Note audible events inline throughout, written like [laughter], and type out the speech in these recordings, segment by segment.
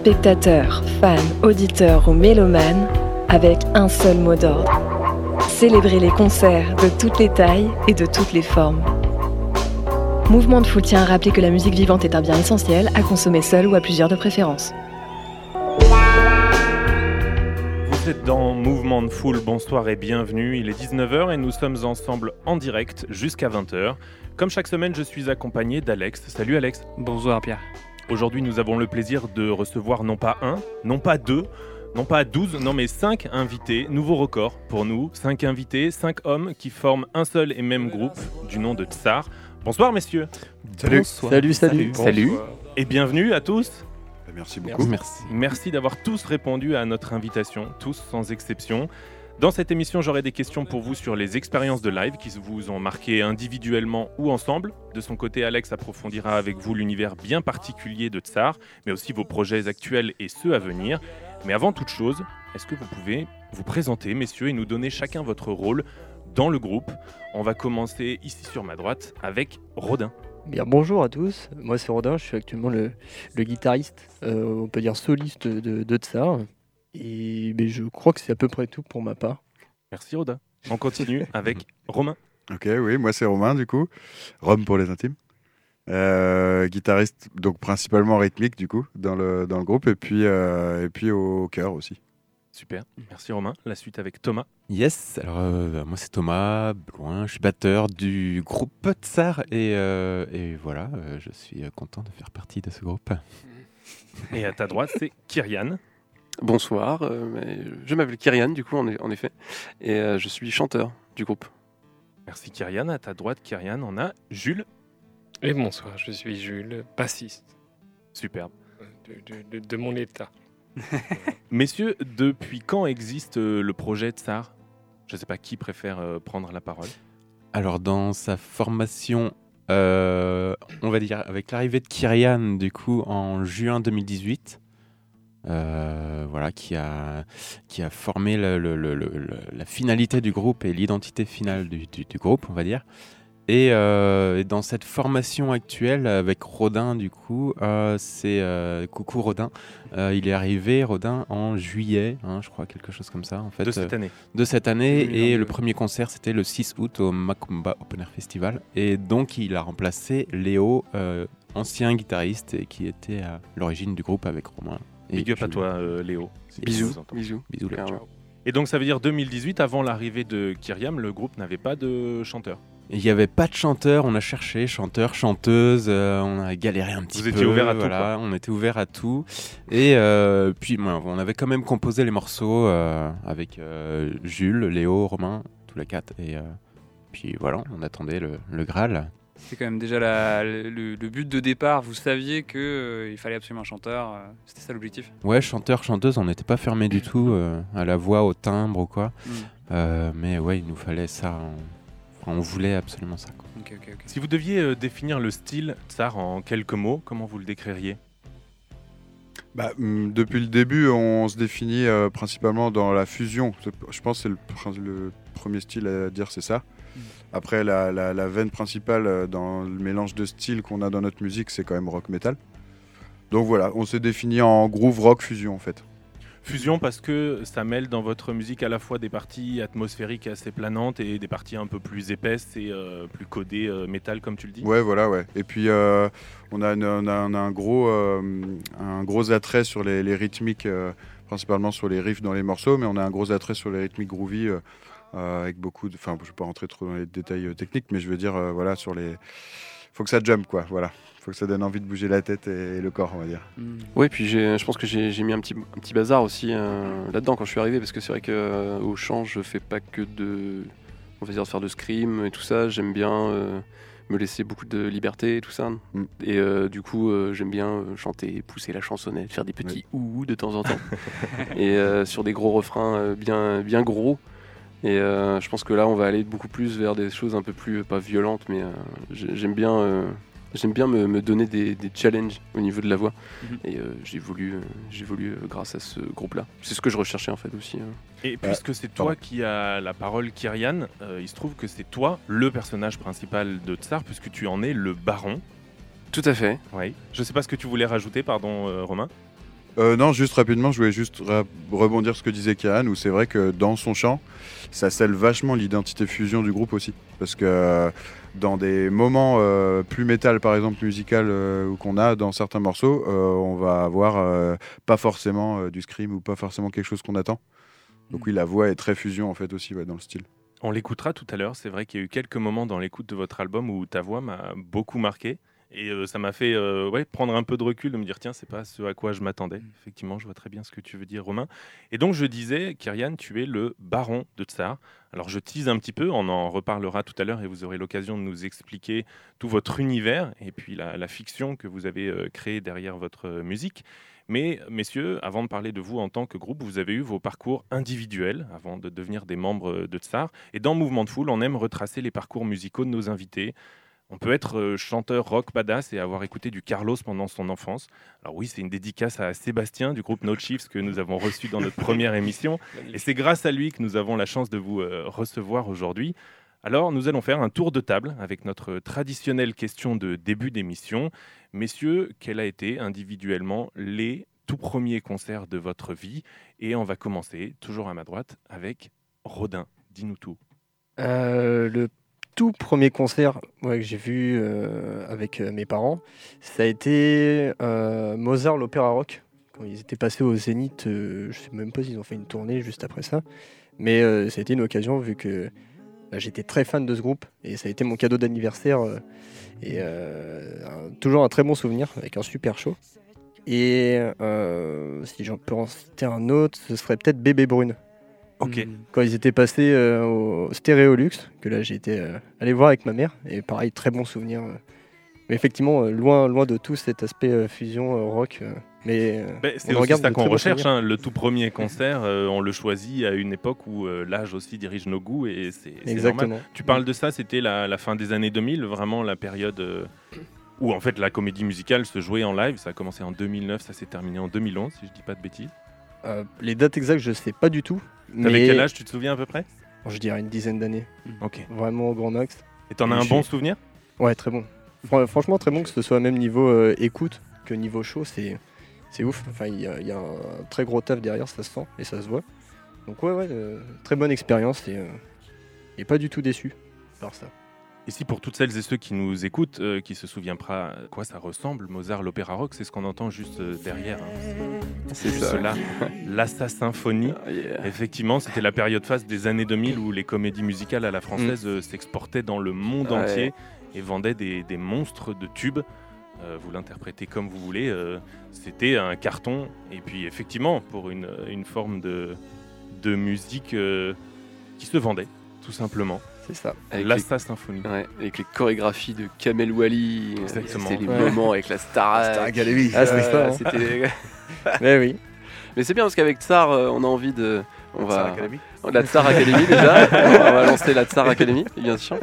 spectateurs, fans, auditeurs ou mélomanes avec un seul mot d'ordre. Célébrer les concerts de toutes les tailles et de toutes les formes. Mouvement de Foule tient à rappeler que la musique vivante est un bien essentiel à consommer seul ou à plusieurs de préférence. Vous êtes dans Mouvement de Foule, bonsoir et bienvenue. Il est 19h et nous sommes ensemble en direct jusqu'à 20h. Comme chaque semaine, je suis accompagné d'Alex. Salut Alex. Bonsoir Pierre. Aujourd'hui, nous avons le plaisir de recevoir non pas un, non pas deux, non pas 12, non mais 5 invités. Nouveau record pour nous. 5 invités, 5 hommes qui forment un seul et même groupe du nom de Tsar. Bonsoir messieurs. Salut. Salut, salut. Salut. Et bienvenue à tous. Merci beaucoup. Merci. Merci d'avoir tous répondu à notre invitation, tous sans exception. Dans cette émission, j'aurai des questions pour vous sur les expériences de live qui vous ont marqué individuellement ou ensemble. De son côté, Alex approfondira avec vous l'univers bien particulier de Tsar, mais aussi vos projets actuels et ceux à venir. Mais avant toute chose, est-ce que vous pouvez vous présenter, messieurs, et nous donner chacun votre rôle dans le groupe? On va commencer ici sur ma droite avec Rodin. Bien, bonjour à tous, moi c'est Rodin, je suis actuellement le, guitariste, euh, on peut dire soliste de Tsar. Et ben, je crois que c'est à peu près tout pour ma part. Merci Rodin. On continue [laughs] avec Romain. Ok, oui, moi c'est Romain du coup. Rome pour les intimes. Euh, guitariste, donc principalement rythmique du coup, dans le, dans le groupe, et puis, euh, et puis au chœur aussi. Super, merci Romain. La suite avec Thomas. Yes, alors euh, moi c'est Thomas Bloin, je suis batteur du groupe Tsar et, euh, et voilà, euh, je suis content de faire partie de ce groupe. Et à ta droite, c'est Kyrian. Bonsoir, euh, mais je m'appelle Kyrian du coup en, en effet, et euh, je suis chanteur du groupe. Merci Kyrian. À ta droite, Kyrian, on a Jules. Et bonsoir, je suis Jules, bassiste Superbe. de, de- de- de mon état. [laughs] Messieurs, depuis quand existe euh, le projet Tsar? Je ne sais pas qui préfère prendre la parole. Alors dans sa formation, euh, on va dire avec l'arrivée de Kyrian du coup en juin 2018, euh, voilà, qui a, qui a formé le- le- le- le- le- la finalité du groupe et l'identité finale du, du- du groupe, on va dire. Et, euh, et dans cette formation actuelle avec Rodin, du coup, euh, c'est coucou Rodin. Il est arrivé Rodin en juillet, hein, je crois quelque chose comme ça en fait. de cette année. de cette année 2022, et le premier concert c'était le 6 août au Macumba Open Air Festival et donc il a remplacé Léo, ancien guitariste et qui était à l'origine du groupe avec Romain. Et Big up à toi, euh, Léo. si Bisous, bisous. Bisous Léo. Et donc ça veut dire 2018, avant l'arrivée de Kyriam, le groupe n'avait pas de chanteur. Il n'y avait pas de chanteur, on a cherché chanteur, chanteuse, euh, on a galéré un petit Vous peu. étiez ouvert à tout, On était ouvert à tout. Et euh, puis bon, on avait quand même composé les morceaux euh, avec euh, Jules, Léo, Romain, tous les quatre. Et euh, puis voilà, on attendait le, le Graal. C'est quand même déjà la- le, le but de départ. Vous saviez que euh, il fallait absolument un chanteur. euh, C'était ça l'objectif? Ouais, chanteur, chanteuse, on n'était pas fermé du tout euh, à la voix, au timbre ou quoi. Mm. Euh, mais ouais, il nous fallait ça. On, enfin, on voulait absolument ça. quoi. Ok, ok, ok. Si vous deviez euh, définir le style Tsar en quelques mots, comment vous le décririez? Bah, hum, depuis le début, on se définit euh, principalement dans la fusion. Je pense que c'est le premier style à dire, c'est ça. Après, la, la- la veine principale euh, dans le mélange de styles qu'on a dans notre musique, c'est quand même rock metal. Donc voilà, on s'est défini en groove rock fusion en fait. Fusion parce que ça mêle dans votre musique à la fois des parties atmosphériques assez planantes et des parties un peu plus épaisses et euh, plus codées euh, métal comme tu le dis. Ouais, voilà, ouais. Et puis, euh, on, a, une- on, a, on a un, gros, un gros attrait sur les, les rythmiques, principalement sur les riffs dans les morceaux, mais on a un gros attrait sur les rythmiques groovy, avec beaucoup de. Enfin, je ne vais pas rentrer trop dans les détails euh, techniques, mais je veux dire, euh, voilà, sur les. faut que ça jump, quoi, voilà. faut que ça donne envie de bouger la tête et, et le corps, on va dire. Ouais, puis j'ai- je pense que j'ai mis un petit, un petit bazar aussi euh, là-dedans quand je suis arrivé, parce que c'est vrai qu'au chant, je fais pas que de, on va dire, faire de scream et tout ça. J'aime bien euh, me laisser beaucoup de liberté et tout ça. Mm. Et euh, du coup, euh, j'aime bien euh, chanter, pousser la chansonnette, faire des petits ouh de temps en temps. [laughs] et euh, sur des gros refrains euh, bien, bien gros. Et euh, je pense que là, on va aller beaucoup plus vers des choses un peu plus, pas violentes, mais euh, j'ai- j'aime bien, euh, j'aime bien me, me donner des, des challenges au niveau de la voix. Mhm. Et euh, j'évolue, euh, j'évolue euh, grâce à ce groupe-là. C'est ce que je recherchais en fait aussi. hein. Et puisque c'est toi qui as la parole, Kyrian, euh, il se trouve que c'est toi le personnage principal de Tsar, puisque tu en es le baron. Tout à fait. Oui. Je sais pas ce que tu voulais rajouter, pardon, euh, Romain. Euh, non, juste rapidement, je voulais juste rebondir sur ce que disait Kiran, où c'est vrai que dans son chant, ça scelle vachement l'identité fusion du groupe aussi. Parce que euh, dans des moments euh, plus métal, par exemple, musical, euh, ou qu'on a dans certains morceaux, euh, on va avoir euh, pas forcément euh, du scream ou pas forcément quelque chose qu'on attend. Donc oui, la voix est très fusion en fait aussi ouais, dans le style. On l'écoutera tout à l'heure. C'est vrai qu'il y a eu quelques moments dans l'écoute de votre album où ta voix m'a beaucoup marqué. Et euh, ça m'a fait euh, ouais, prendre un peu de recul, de me dire tiens, c'est pas ce à quoi je m'attendais. Effectivement, je vois très bien ce que tu veux dire, Romain. Et donc, je disais, Kyrian, tu es le baron de Tsar. Alors, je tease un petit peu, on en reparlera tout à l'heure et vous aurez l'occasion de nous expliquer tout votre univers et puis la, la fiction que vous avez euh, créée derrière votre musique. Mais, messieurs, avant de parler de vous en tant que groupe, vous avez eu vos parcours individuels avant de devenir des membres de Tsar. Et dans Mouvement de Foule, on aime retracer les parcours musicaux de nos invités. On peut être euh, chanteur rock badass et avoir écouté du Carlos pendant son enfance. Alors oui, c'est une dédicace à Sébastien du groupe No Chiefs que nous avons reçu dans notre première émission. Et c'est grâce à lui que nous avons la chance de vous euh, recevoir aujourd'hui. Alors, nous allons faire un tour de table avec notre traditionnelle question de début d'émission. Messieurs, quel a été individuellement les tout premiers concerts de votre vie? Et on va commencer, toujours à ma droite, avec Rodin. Dis-nous tout. Euh, tout premier concert que j'ai vu euh, avec euh, mes parents, ça a été euh, Mozart, l'opéra rock. Quand ils étaient passés au Zénith, je sais même pas s'ils ont fait une tournée juste après ça. Mais ça a été une occasion vu que bah, j'étais très fan de ce groupe et ça a été mon cadeau d'anniversaire. et toujours un très bon souvenir avec un super show. Et si j'en peux en citer un autre, ce serait peut-être Bébé Brune Ok. quand ils étaient passés euh, au Stéréolux, que là j'ai été euh, allé voir avec ma mère, et pareil, très bon souvenir. euh. Mais effectivement, euh, loin, loin de tout cet aspect fusion rock. mais Ben, c'est aussi ça qu'on recherche. hein. Le tout premier concert, euh, on le choisit à une époque où euh, l'âge aussi dirige nos goûts et c'est c'est Exactement. normal. Tu parles de ça, c'était la, la fin des années 2000, vraiment la période euh, où en fait la comédie musicale se jouait en live. Ça a commencé en 2009, ça s'est terminé en 2011, si je dis pas de bêtises. Euh, les dates exactes, je sais pas du tout. T'avais mais quel âge, tu te souviens à peu près? Je dirais une dizaine d'années. Ok. Vraiment au grand max. Et t'en as un bon souvenir? Ouais, très bon. Fran- franchement, très bon que ce soit au même niveau euh, écoute que niveau show, c'est c'est ouf. Enfin, il y, a- il y a un très gros taf derrière, ça se sent et ça se voit. Donc ouais, ouais, euh, très bonne expérience et, et pas du tout déçu par ça. Ici, pour toutes celles et ceux qui nous écoutent, euh, qui se souviennent pas à quoi ça ressemble, Mozart, l'opéra rock, c'est ce qu'on entend juste euh, derrière. hein. C'est là, l'Assa Symphonie. Yeah. Effectivement, c'était la période phase des années 2000 où les comédies musicales à la française euh, s'exportaient dans le monde Ouais. entier et vendaient des, des monstres de tubes. Euh, vous l'interprétez comme vous voulez. c'était un carton. Et puis, effectivement, pour une, une forme de, de musique qui se vendait, tout simplement. C'est ça. Avec Symphonie. Ouais, avec les chorégraphies de Kamel Wally. euh, Exactement. C'était les Ouais. moments avec la Star, Star Academy. Ah, c'est Ouais, ça, c'était- [laughs] Mais oui. Mais c'est bien parce qu'avec Tsar, euh, on a envie de. On Star va... Academy. [laughs] La Tsar Academy déjà, [laughs] on va lancer la Tsar Academy, bien sûr.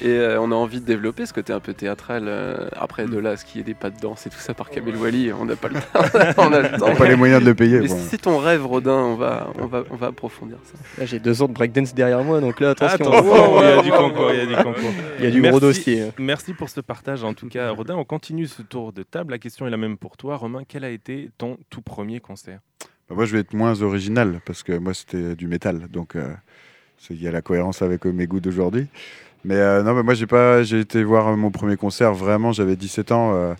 Et euh, on a envie de développer ce côté un peu théâtral. euh, après, de là, à ce qu'il y ait des pas de danse et tout ça par Kamel Wally, on n'a pas le temps. [laughs] on n'a pas les moyens de le payer. Mais bon. si c'est ton rêve, Rodin, on va, on va, on va approfondir ça. Là, j'ai deux ans de breakdance derrière moi, donc là, attention. Il y a du concours, il y a du concours. Il y a du Merci. gros dossier. Merci pour ce partage en tout cas. Rodin, on continue ce tour de table. La question est la même pour toi. Romain, quel a été ton tout premier concert? Bah, moi, je vais être moins original parce que moi, c'était du métal. Donc, euh, il y a la cohérence avec euh, mes goûts d'aujourd'hui. Mais euh, non, mais moi, j'ai pas, j'ai été voir mon premier concert. Vraiment, j'avais 17 ans.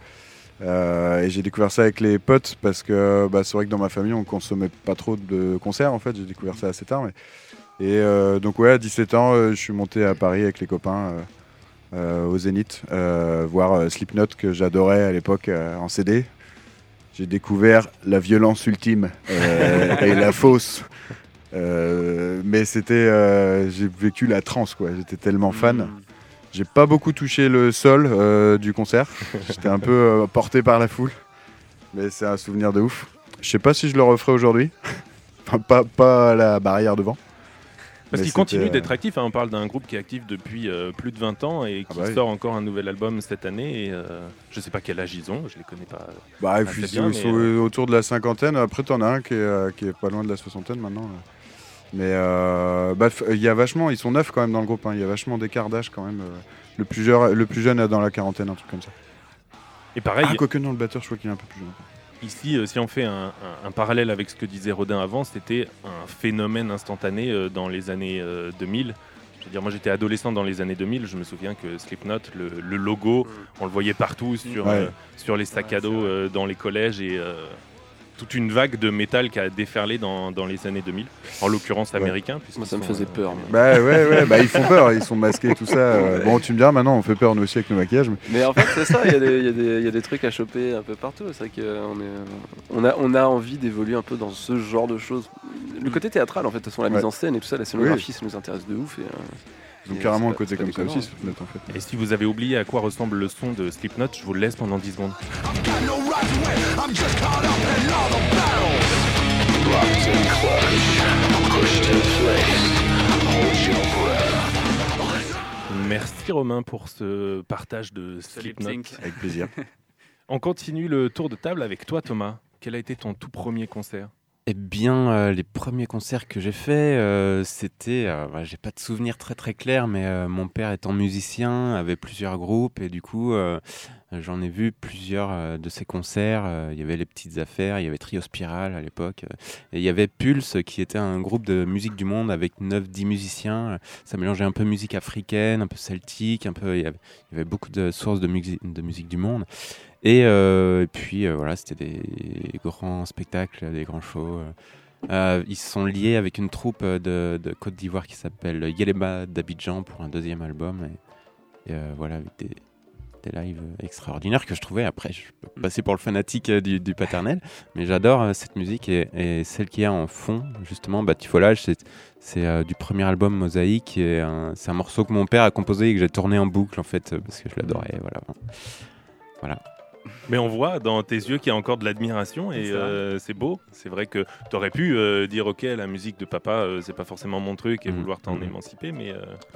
et j'ai découvert ça avec les potes parce que bah, c'est vrai que dans ma famille, on consommait pas trop de concerts. En fait, j'ai découvert ça assez tard. mais- Et donc, ouais, à 17 ans, je suis monté à Paris avec les copains au Zénith, voir euh, Slipknot que j'adorais à l'époque en CD. J'ai découvert la violence ultime euh, [laughs] et la fausse. Euh, mais c'était, euh, j'ai vécu la transe quoi. J'étais tellement fan. J'ai pas beaucoup touché le sol du concert. J'étais un peu porté par la foule. Mais c'est un souvenir de ouf. Je sais pas si je le referai aujourd'hui. enfin, [laughs] pas, pas à la barrière devant. Parce qu'il continue euh, d'être actif. hein. On parle d'un groupe qui est actif depuis euh, plus de 20 ans et qui bah oui. sort encore un nouvel album cette année. Et, euh, je sais pas quel âge ils ont, je les connais pas. Bah, pas puis ils sont euh, autour de la cinquantaine. Après, t'en as un qui est, qui est pas loin de la soixantaine maintenant. Mais bah, il y a vachement, ils sont neufs quand même dans le groupe. hein. Il y a vachement d'écart d'âge quand même. Le plus, jeune, le plus jeune est dans la quarantaine, un truc comme ça. Et pareil, Ah, quoique non, le batteur, je crois qu'il est un peu plus jeune. Ici, euh, si on fait un, un- un parallèle avec ce que disait Rodin avant, c'était un phénomène instantané euh, dans les années euh, 2000. Je veux dire, moi j'étais adolescent dans les années 2000, je me souviens que Slipknot, le, le logo, on le voyait partout sur, Ouais. euh, sur les sacs à dos euh, dans les collèges et euh, toute une vague de métal qui a déferlé dans, dans les années 2000, en l'occurrence américain. Moi, ça me faisait euh, peur. Bah ouais, ouais, bah ils font peur, ils sont masqués, tout ça. euh. Bon, tu me diras, maintenant on fait peur nous aussi avec nos maquillages. mais- Mais en fait, c'est ça, il y, a des- il y a des- il y a des trucs à choper un peu partout. C'est vrai qu'on est, on a, on a envie d'évoluer un peu dans ce genre de choses. Le côté théâtral, en fait, de toute façon, la mise Ouais. en scène et tout ça, la scénographie, ça nous intéresse de ouf. Et, euh, Ils ont et carrément un côté comme ça aussi, Slipknot, en fait. Et si vous avez oublié à quoi ressemble le son de Slipknot, je vous le laisse pendant 10 secondes. Merci Romain pour ce partage de Slipknot. Avec plaisir. [laughs] On continue le tour de table avec toi Thomas. Quel a été ton tout premier concert? Eh bien, euh, les premiers concerts que j'ai faits, euh, c'était, euh, bah, j'ai pas de souvenirs très très clairs, mais euh, mon père étant musicien avait plusieurs groupes et du coup, j'en ai vu plusieurs de ces concerts. Il y avait les petites affaires, il y avait Trio Spiral à l'époque, et il y avait Pulse qui était un groupe de musique du monde avec 9-10 musiciens. Ça mélangeait un peu musique africaine, un peu celtique, un peu, il y avait, beaucoup de sources de musique du monde. Et, euh, et puis euh, voilà, c'était des grands spectacles, des grands shows. euh. Euh, ils sont liés avec une troupe de, Côte d'Ivoire qui s'appelle Yeleba d'Abidjan pour un deuxième album. Et, voilà, avec des, lives extraordinaires que je trouvais. Après, je peux passer pour le fanatique du, paternel, mais j'adore cette musique et, celle qu'il y a en fond, justement, Batifolage, c'est du premier album Mosaïque. C'est un morceau que mon père a composé et que j'ai tourné en boucle en fait parce que je l'adorais. Voilà. Mais on voit dans tes yeux qu'il y a encore de l'admiration et C'est euh, c'est beau. C'est vrai que tu aurais pu euh, dire ok la musique de papa euh, c'est pas forcément mon truc et Mhm. vouloir t'en Mhm. émanciper, mais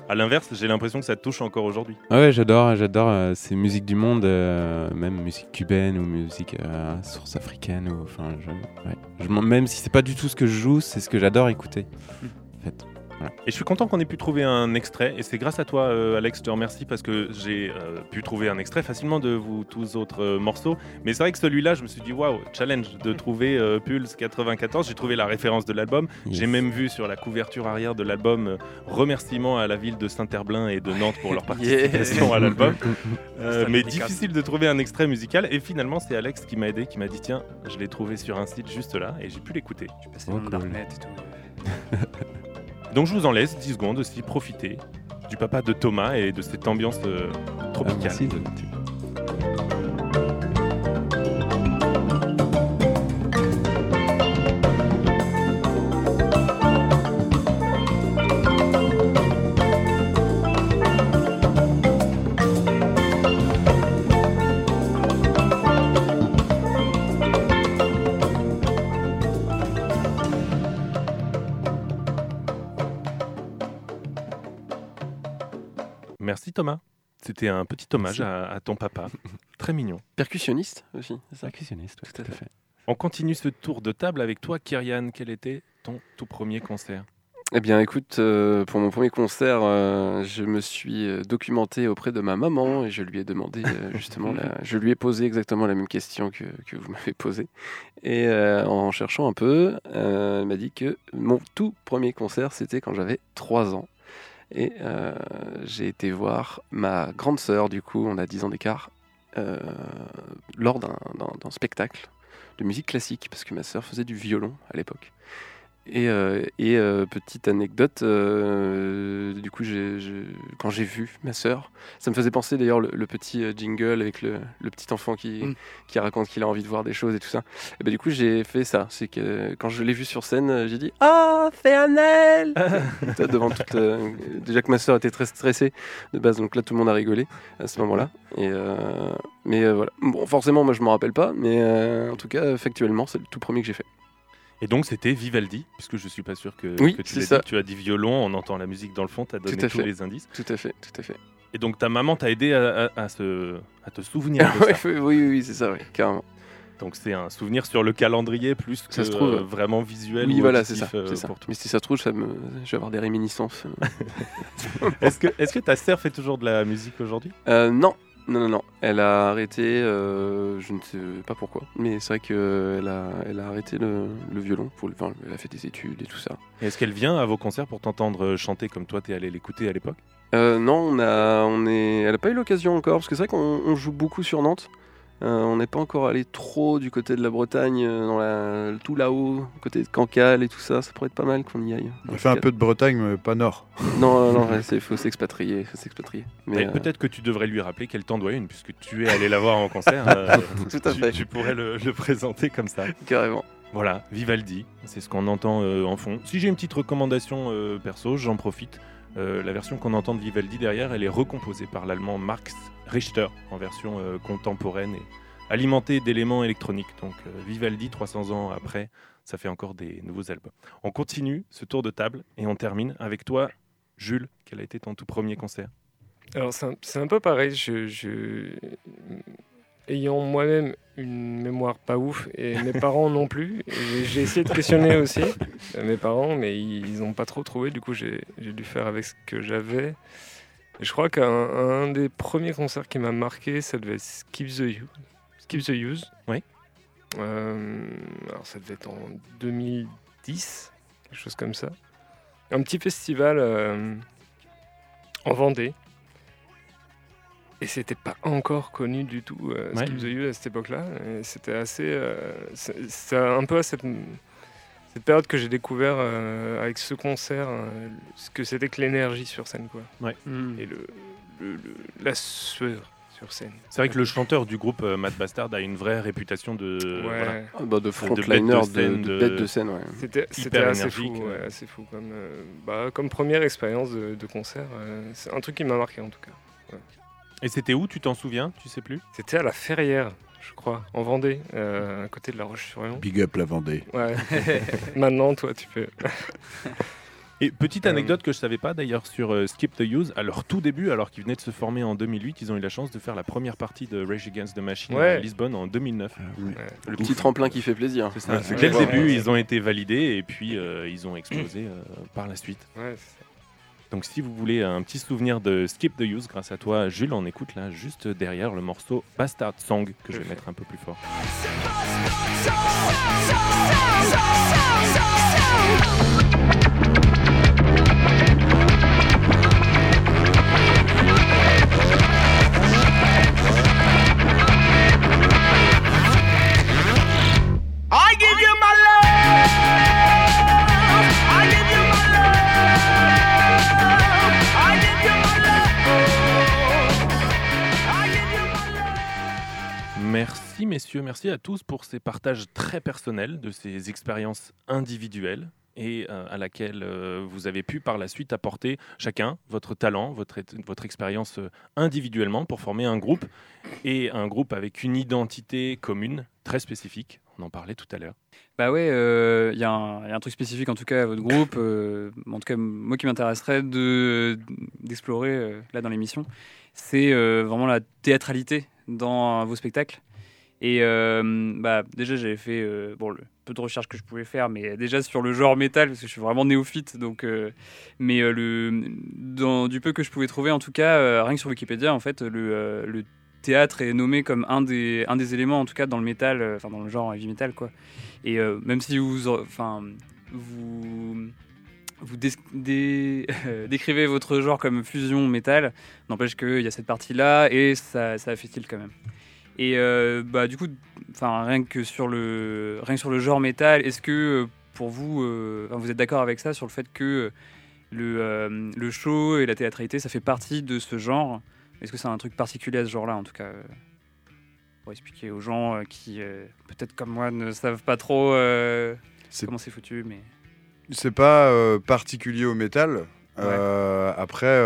à l'inverse j'ai l'impression que ça te touche encore aujourd'hui. Ah ouais, j'adore, j'adore ces musiques du monde, même musique cubaine ou musique source africaine ou enfin, je, ouais. Je m'en- même si c'est pas du tout ce que je joue, c'est ce que j'adore écouter. En fait. Et je suis content qu'on ait pu trouver un extrait et c'est grâce à toi euh, Alex, je te remercie parce que j'ai euh, pu trouver un extrait facilement de vous tous autres euh, morceaux. Mais c'est vrai que celui-là je me suis dit waouh challenge de trouver euh, Pulse 94. J'ai trouvé la référence de l'album. Yes. J'ai même vu sur la couverture arrière de l'album euh, remerciement à la ville de Saint-Herblain et de Nantes pour leur [laughs] participation à l'album. [laughs] Euh, mais difficile de trouver un extrait musical et finalement c'est Alex qui m'a aidé, qui m'a dit tiens je l'ai trouvé sur un site juste là et j'ai pu l'écouter. Je passais Oh, dans le cool. et tout. [laughs] Donc je vous en laisse 10 secondes aussi profiter du papa de Thomas et de cette ambiance euh, Ah, tropicale. de- Thomas. C'était un petit hommage à, à ton papa. [laughs] Très mignon. Percussionniste aussi, c'est ça Percussionniste, ouais, Tout à tout à fait. fait. On continue ce tour de table avec toi Kyrian. Quel était ton tout premier concert? Eh bien, écoute, euh, pour mon premier concert, euh, je me suis euh, documenté auprès de ma maman et je lui ai demandé euh, [laughs] justement, la- je lui ai posé exactement la même question que, que vous m'avez posée. Et euh, en cherchant un peu, euh, elle m'a dit que mon tout premier concert, c'était quand j'avais 3 ans. Et euh, j'ai été voir ma grande sœur, du coup, on a 10 ans d'écart, euh, lors d'un- spectacle de musique classique, parce que ma sœur faisait du violon à l'époque. Et, euh, et, euh, petite anecdote, euh, du coup, quand j'ai vu ma sœur, ça me faisait penser d'ailleurs le, le petit jingle avec le, le petit enfant qui, Mm. qui raconte qu'il a envie de voir des choses et tout ça. Et ben, du coup, j'ai fait ça. C'est que quand je l'ai vu sur scène, j'ai dit Ah, c'est [laughs] Annelle Devant toute. déjà que ma sœur était très stressée de base, donc là, tout le monde a rigolé à ce moment-là. Et mais voilà. Bon, forcément, moi, je m'en rappelle pas, mais en tout cas, factuellement, c'est le tout premier que j'ai fait. Et donc c'était Vivaldi, puisque je suis pas sûr que, Oui, que tu dit. As dit violon, on entend la musique dans le fond, tu as donné tous fait. les indices. Tout à fait, tout à fait. Et donc ta maman t'a aidé à, à- à se, à te souvenir de [laughs] ça. oui, oui, oui, c'est ça, oui, carrément. Donc c'est un souvenir sur le calendrier plus que Ça se trouve. euh, vraiment visuel. Oui, ou voilà, c'est ça. euh, ça. Mais si ça se trouve, ça me... je vais avoir des réminiscences. [laughs] [laughs] Est-ce que, est que ta sœur fait toujours de la musique aujourd'hui? Euh, non, non, non, non. Elle a arrêté, euh, je ne sais pas pourquoi, mais c'est vrai qu'elle a, elle a arrêté le, le violon. Pour le, enfin, elle a fait des études et tout ça. Est-ce qu'elle vient à vos concerts pour t'entendre chanter comme toi t'es allé l'écouter à l'époque? Euh, non, on a, on est, elle n'a pas eu l'occasion encore, parce que c'est vrai qu'on on joue beaucoup sur Nantes. Euh, on n'est pas encore allé trop du côté de la Bretagne, euh, dans la, tout là-haut, côté de Cancale et tout ça. Ça pourrait être pas mal qu'on y aille. On fait un peu de Bretagne, mais pas nord. [laughs] Non, non, non, il faut s'expatrier, faut s'expatrier. Mais, euh, Peut-être que tu devrais lui rappeler qu'elle t'en doit une, puisque tu es allé la voir en concert. euh, [laughs] Tout à tu- fait. Tu, pourrais le, le présenter comme ça. carrément. Voilà, Vivaldi, c'est ce qu'on entend euh, en fond. Si j'ai une petite recommandation euh, perso, j'en profite. Euh, la version qu'on entend de Vivaldi derrière, elle est recomposée par l'allemand Max Richter en version euh, contemporaine et alimentée d'éléments électroniques. Donc euh, Vivaldi, 300 ans après, ça fait encore des nouveaux albums. On continue ce tour de table et on termine avec toi, Jules. Quel a été ton tout premier concert? Alors c'est un, peu pareil. Ayant moi-même une mémoire pas ouf et mes parents non plus, j'ai essayé de questionner aussi euh, mes parents, mais ils n'ont pas trop trouvé. Du coup, j'ai dû faire avec ce que j'avais. Je crois qu'un un des premiers concerts qui m'a marqué, ça devait être Skip the Use. Skip the Use. Oui. Euh, alors ça devait être en 2010, quelque chose comme ça. Un petit festival euh, en Vendée. Et c'était pas encore connu du tout, euh, Ouais. Skip the Use à cette époque-là. C'était assez. c'est un peu à cette, cette période que j'ai découvert euh, avec ce concert euh, ce que c'était que l'énergie sur scène, quoi. Hmm. Et le, le- le- la sueur sur scène. C'est vrai que le chanteur du groupe euh, Matt Bastard a une vraie réputation de. Ouais. voilà. Ah, bah, de frontliner, de de, scène, de de- bête de scène, ouais. C'était assez énergique, fou, ouais, euh. assez fou comme, euh, bah, comme première expérience de, de concert. euh, c'est un truc qui m'a marqué en tout cas. Et c'était où Tu t'en souviens Tu sais plus? C'était à la Ferrière, je crois, en Vendée, euh, à côté de La Roche-sur-Yon. Big up la Vendée. Ouais. [laughs] Maintenant, toi, tu peux. Et petite Euh, anecdote que je savais pas d'ailleurs sur euh, Skip the Use, à leur tout début, alors qu'ils venaient de se former en 2008, ils ont eu la chance de faire la première partie de Rage Against the Machine Ouais. à Lisbonne en 2009. Le petit tremplin qui fait plaisir. C'est ça. Dès le début, Ouais. ils ont été validés et puis euh, ils ont explosé euh, par la suite. Donc si vous voulez un petit souvenir de Skip the Use, grâce à toi, Jules, on écoute là juste derrière le morceau Bastard Song que je vais mettre un peu plus fort. Merci messieurs, merci à tous pour ces partages très personnels de ces expériences individuelles et euh, à laquelle euh, vous avez pu par la suite apporter chacun votre talent, votre, expérience euh, individuellement pour former un groupe et un groupe avec une identité commune très spécifique. On en parlait tout à l'heure. Bah ouais, il y, a un truc spécifique en tout cas à votre groupe. en tout cas, moi qui m'intéresserait de d'explorer là dans l'émission, c'est vraiment la théâtralité dans vos spectacles. Et euh, bah, déjà, j'avais fait euh, bon, le peu de recherche que je pouvais faire, mais déjà sur le genre métal, parce que je suis vraiment néophyte. Donc, euh, mais le, du peu que je pouvais trouver, en tout cas, rien que sur Wikipédia, en fait, le, le théâtre est nommé comme un des, un des éléments, en tout cas, dans le métal, enfin, dans le genre heavy metal, quoi. Et même si vous, enfin, vous, vous dé- dé- [laughs] décrivez votre genre comme fusion métal, n'empêche qu'il y a cette partie-là et ça, ça fait style quand même. Et euh, bah, du coup, rien que sur le, rien que sur le genre métal, est-ce que euh, pour vous, euh, vous êtes d'accord avec ça sur le fait que le, euh, le show et la théâtralité, ça fait partie de ce genre? Est-ce que c'est un truc particulier à ce genre-là, en tout cas Pour expliquer aux gens qui, peut-être comme moi, ne savent pas trop comment c'est foutu, mais... C'est pas particulier au métal. Après,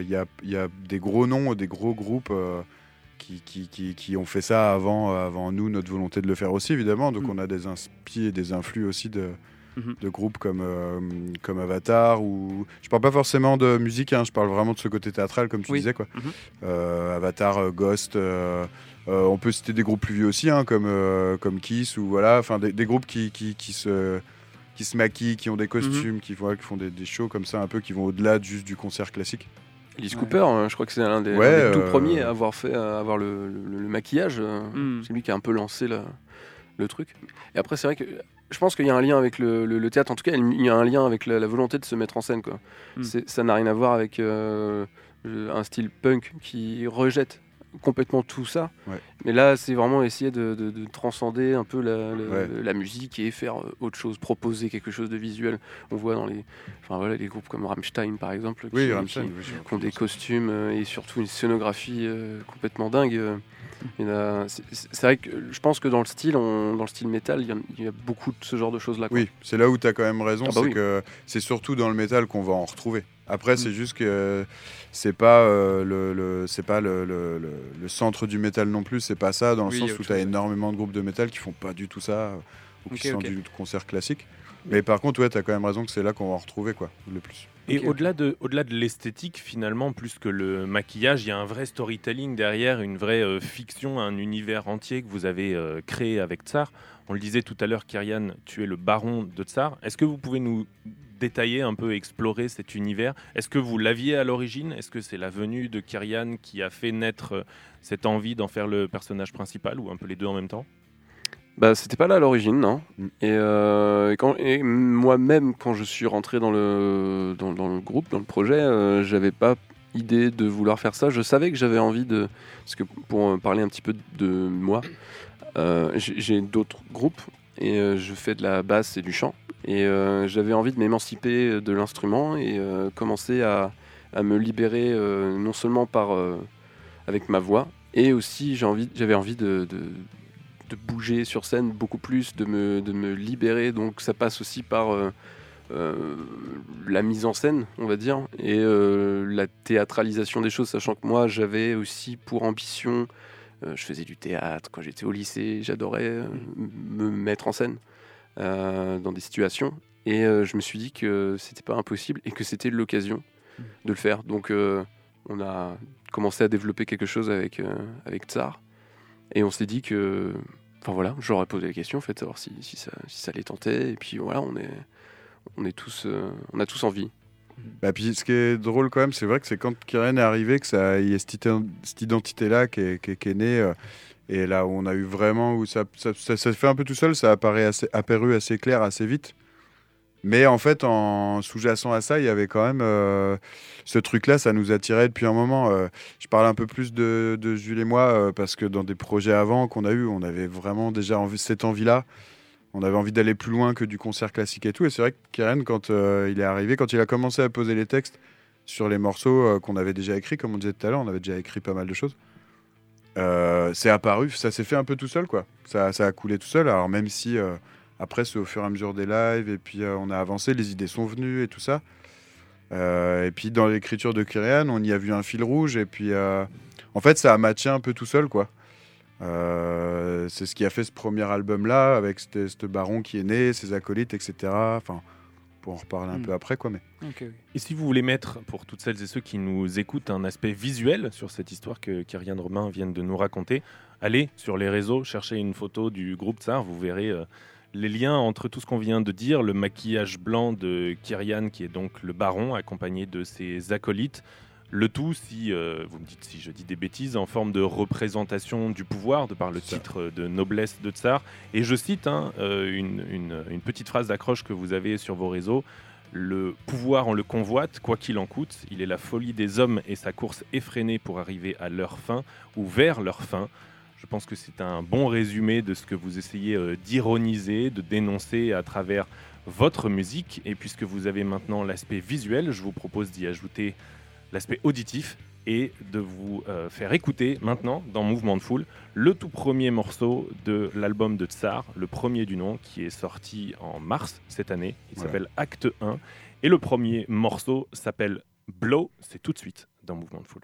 il y, a, y a des gros noms, des gros groupes qui, qui, qui- qui ont fait ça avant, euh, avant nous, notre volonté de le faire aussi, évidemment. Donc Mm. on a des inspi et des influx aussi de, Mhm. de groupes comme, euh, comme Avatar. Ou... Je parle pas forcément de musique, hein, je parle vraiment de ce côté théâtral, comme tu Oui. disais. Quoi. Mhm. Euh, Avatar, Ghost. euh, on peut citer des groupes plus vieux aussi, hein, comme, comme Kiss, ou voilà, enfin des, des groupes qui, qui, se qui se maquillent, qui ont des costumes, qui, voilà, qui font des, des shows comme ça, un peu qui vont au-delà de juste du concert classique. Alice Ouais. Cooper, hein, je crois que c'est l'un des, Ouais, l'un des tout euh, premiers à avoir fait à avoir le, le- le maquillage. euh, Mm. C'est lui qui a un peu lancé le, le truc. Et après, c'est vrai que je pense qu'il y a un lien avec le, le- le théâtre. En tout cas, il y a un lien avec la, la volonté de se mettre en scène. Quoi. Mm. C'est- Ça n'a rien à voir avec euh, un style punk qui rejette complètement tout ça. Ouais. Mais là, c'est vraiment essayer de, de- de transcender un peu la, la- Ouais. la musique et faire euh, autre chose, proposer quelque chose de visuel. On voit dans les, enfin, voilà, les groupes comme Rammstein, par exemple, Oui, qui- Rammstein, qui- oui, je- qui ont des costumes euh, et surtout une scénographie euh, complètement dingue. C'est vrai que je pense que dans le style, on- dans le style métal, il y, en- il y a beaucoup de ce genre de choses là. Oui, c'est là où tu as quand même raison, Ah bah c'est oui. que c'est surtout dans le métal qu'on va en retrouver. Après, Mm. c'est juste que c'est pas euh, le, le- c'est pas le, le- le- le centre du métal non plus, c'est pas ça, dans le Oui, il y a sens où tu as énormément de groupes de métal qui font pas du tout ça, euh, ou qui Ok, sont ok. du concert classique. Mais par contre, ouais, tu as quand même raison que c'est là qu'on va en retrouver quoi, le plus. Et au-delà de, au-delà de l'esthétique, finalement, plus que le maquillage, il y a un vrai storytelling derrière, une vraie euh, fiction, un univers entier que vous avez euh, créé avec Tsar. On le disait tout à l'heure, Kyrian, tu es le baron de Tsar. Est-ce que vous pouvez nous détailler un peu, explorer cet univers Est-ce que vous l'aviez à l'origine? Est-ce que c'est la venue de Kyrian qui a fait naître euh, cette envie d'en faire le personnage principal ou un peu les deux en même temps? Bah, c'était pas là à l'origine, non. Et, euh, moi-même, quand je suis rentré dans le, dans, le groupe, dans le projet, euh, j'avais pas idée de vouloir faire ça. Je savais que j'avais envie de. Parce que pour euh, parler un petit peu de moi, j'ai d'autres groupes et euh, je fais de la basse et du chant. Et euh, j'avais envie de m'émanciper de l'instrument et euh, commencer à, à me libérer non seulement par, avec ma voix, et aussi j'ai envie- j'avais envie, de, de- de bouger sur scène beaucoup plus, de me, de me libérer. Donc ça passe aussi par la mise en scène, on va dire, et la théâtralisation des choses, sachant que moi j'avais aussi pour ambition, je faisais du théâtre quand j'étais au lycée, j'adorais euh, m- me mettre en scène euh, dans des situations, et euh, je me suis dit que c'était pas impossible et que c'était l'occasion de le faire. Donc euh, on a commencé à développer quelque chose avec, euh, avec Tsar. Et on s'est dit que. Enfin voilà, j'aurais posé la question, en fait, savoir si, si, ça, si ça les tentait. Et puis voilà, on est, on est tous, euh, on a tous envie. Bah, puis ce qui est drôle quand même, c'est vrai que c'est quand Kyrian est arrivé que ça, y a cette, ident- cette identité-là qui est, née. euh, et là où on a eu vraiment, où ça, ça, ça, ça se fait un peu tout seul, ça apparaît assez, apparu assez clair, assez vite. Mais en fait, en sous-jacent à ça, il y avait quand même euh, ce truc-là, ça nous attirait depuis un moment. Euh, je parle un peu plus de, Jules et moi, parce que dans des projets avant qu'on a eu, on avait vraiment déjà cette envie-là. On avait envie d'aller plus loin que du concert classique et tout. Et c'est vrai que Karen, quand euh, il est arrivé, quand il a commencé à poser les textes sur les morceaux euh, qu'on avait déjà écrits, comme on disait tout à l'heure, on avait déjà écrit pas mal de choses. Euh, c'est apparu, ça s'est fait un peu tout seul, quoi. Ça, a coulé tout seul. Alors même si après, c'est au fur et à mesure des lives, et puis on a avancé, les idées sont venues et tout ça. Et puis dans l'écriture de Kyrian, on y a vu un fil rouge, et puis en fait, ça a matché un peu tout seul, quoi. Euh, c'est ce qui a fait ce premier album-là, avec ce ce baron qui est né, ses acolytes, etc. Enfin, pour en reparler un Mm. peu après, quoi. Mais. Et si vous voulez mettre, pour toutes celles et ceux qui nous écoutent, un aspect visuel sur cette histoire que Kyrian Romain vient de nous raconter, allez sur les réseaux, cherchez une photo du groupe Tsar, vous verrez euh, les liens entre tout ce qu'on vient de dire, le maquillage blanc de Kyrian, qui est donc le baron, accompagné de ses acolytes. Le tout, si euh, vous me dites si je dis des bêtises, en forme de représentation du pouvoir, de par le titre de noblesse de Tsar. Et je cite hein, euh, une, petite phrase d'accroche que vous avez sur vos réseaux. Le pouvoir, on le convoite, quoi qu'il en coûte. Il est la folie des hommes et sa course effrénée pour arriver à leur fin ou vers leur fin. Je pense que c'est un bon résumé de ce que vous essayez euh, d'ironiser, de dénoncer à travers votre musique. Et puisque vous avez maintenant l'aspect visuel, je vous propose d'y ajouter l'aspect auditif, et de vous euh, faire écouter maintenant dans Mouvement de Foule le tout premier morceau de l'album de Tsar, le premier du nom, qui est sorti en mars cette année. Il s'appelle Acte 1 et le premier morceau s'appelle Blow. C'est tout de suite dans Mouvement de Foule.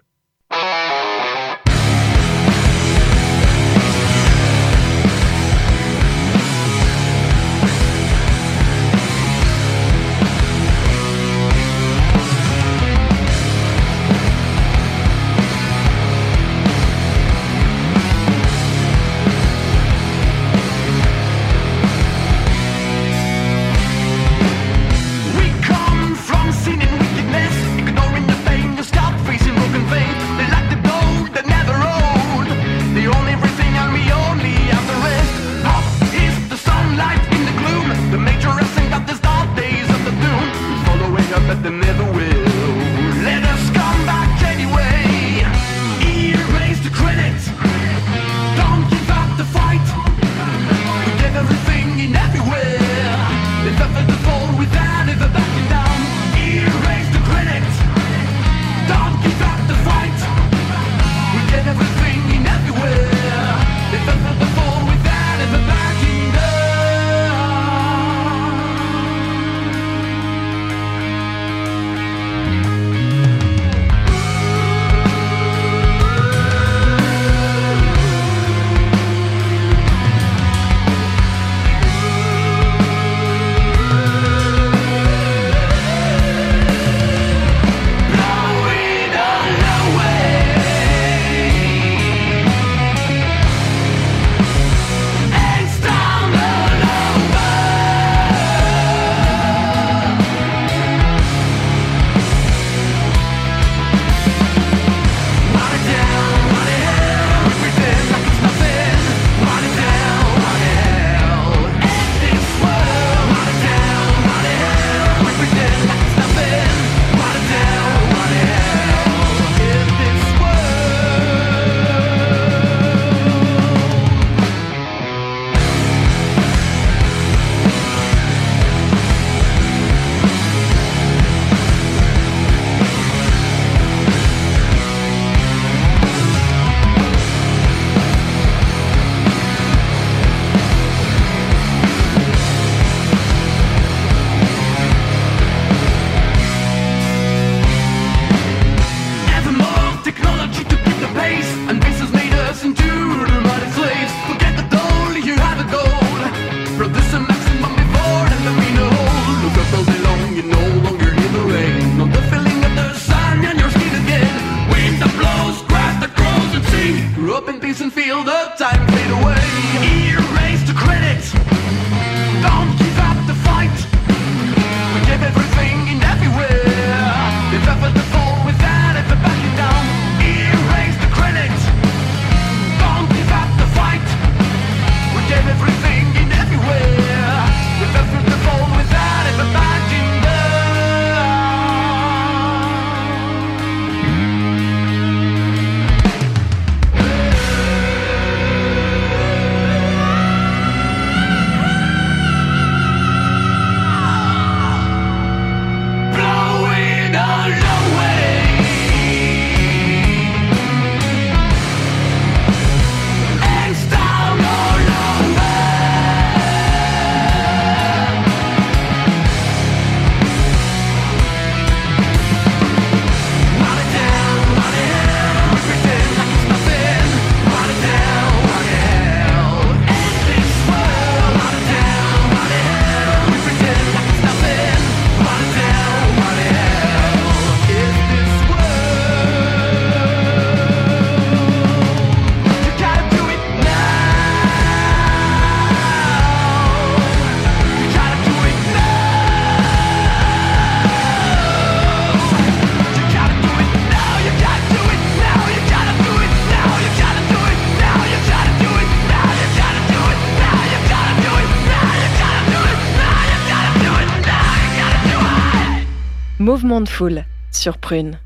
Sur Prune.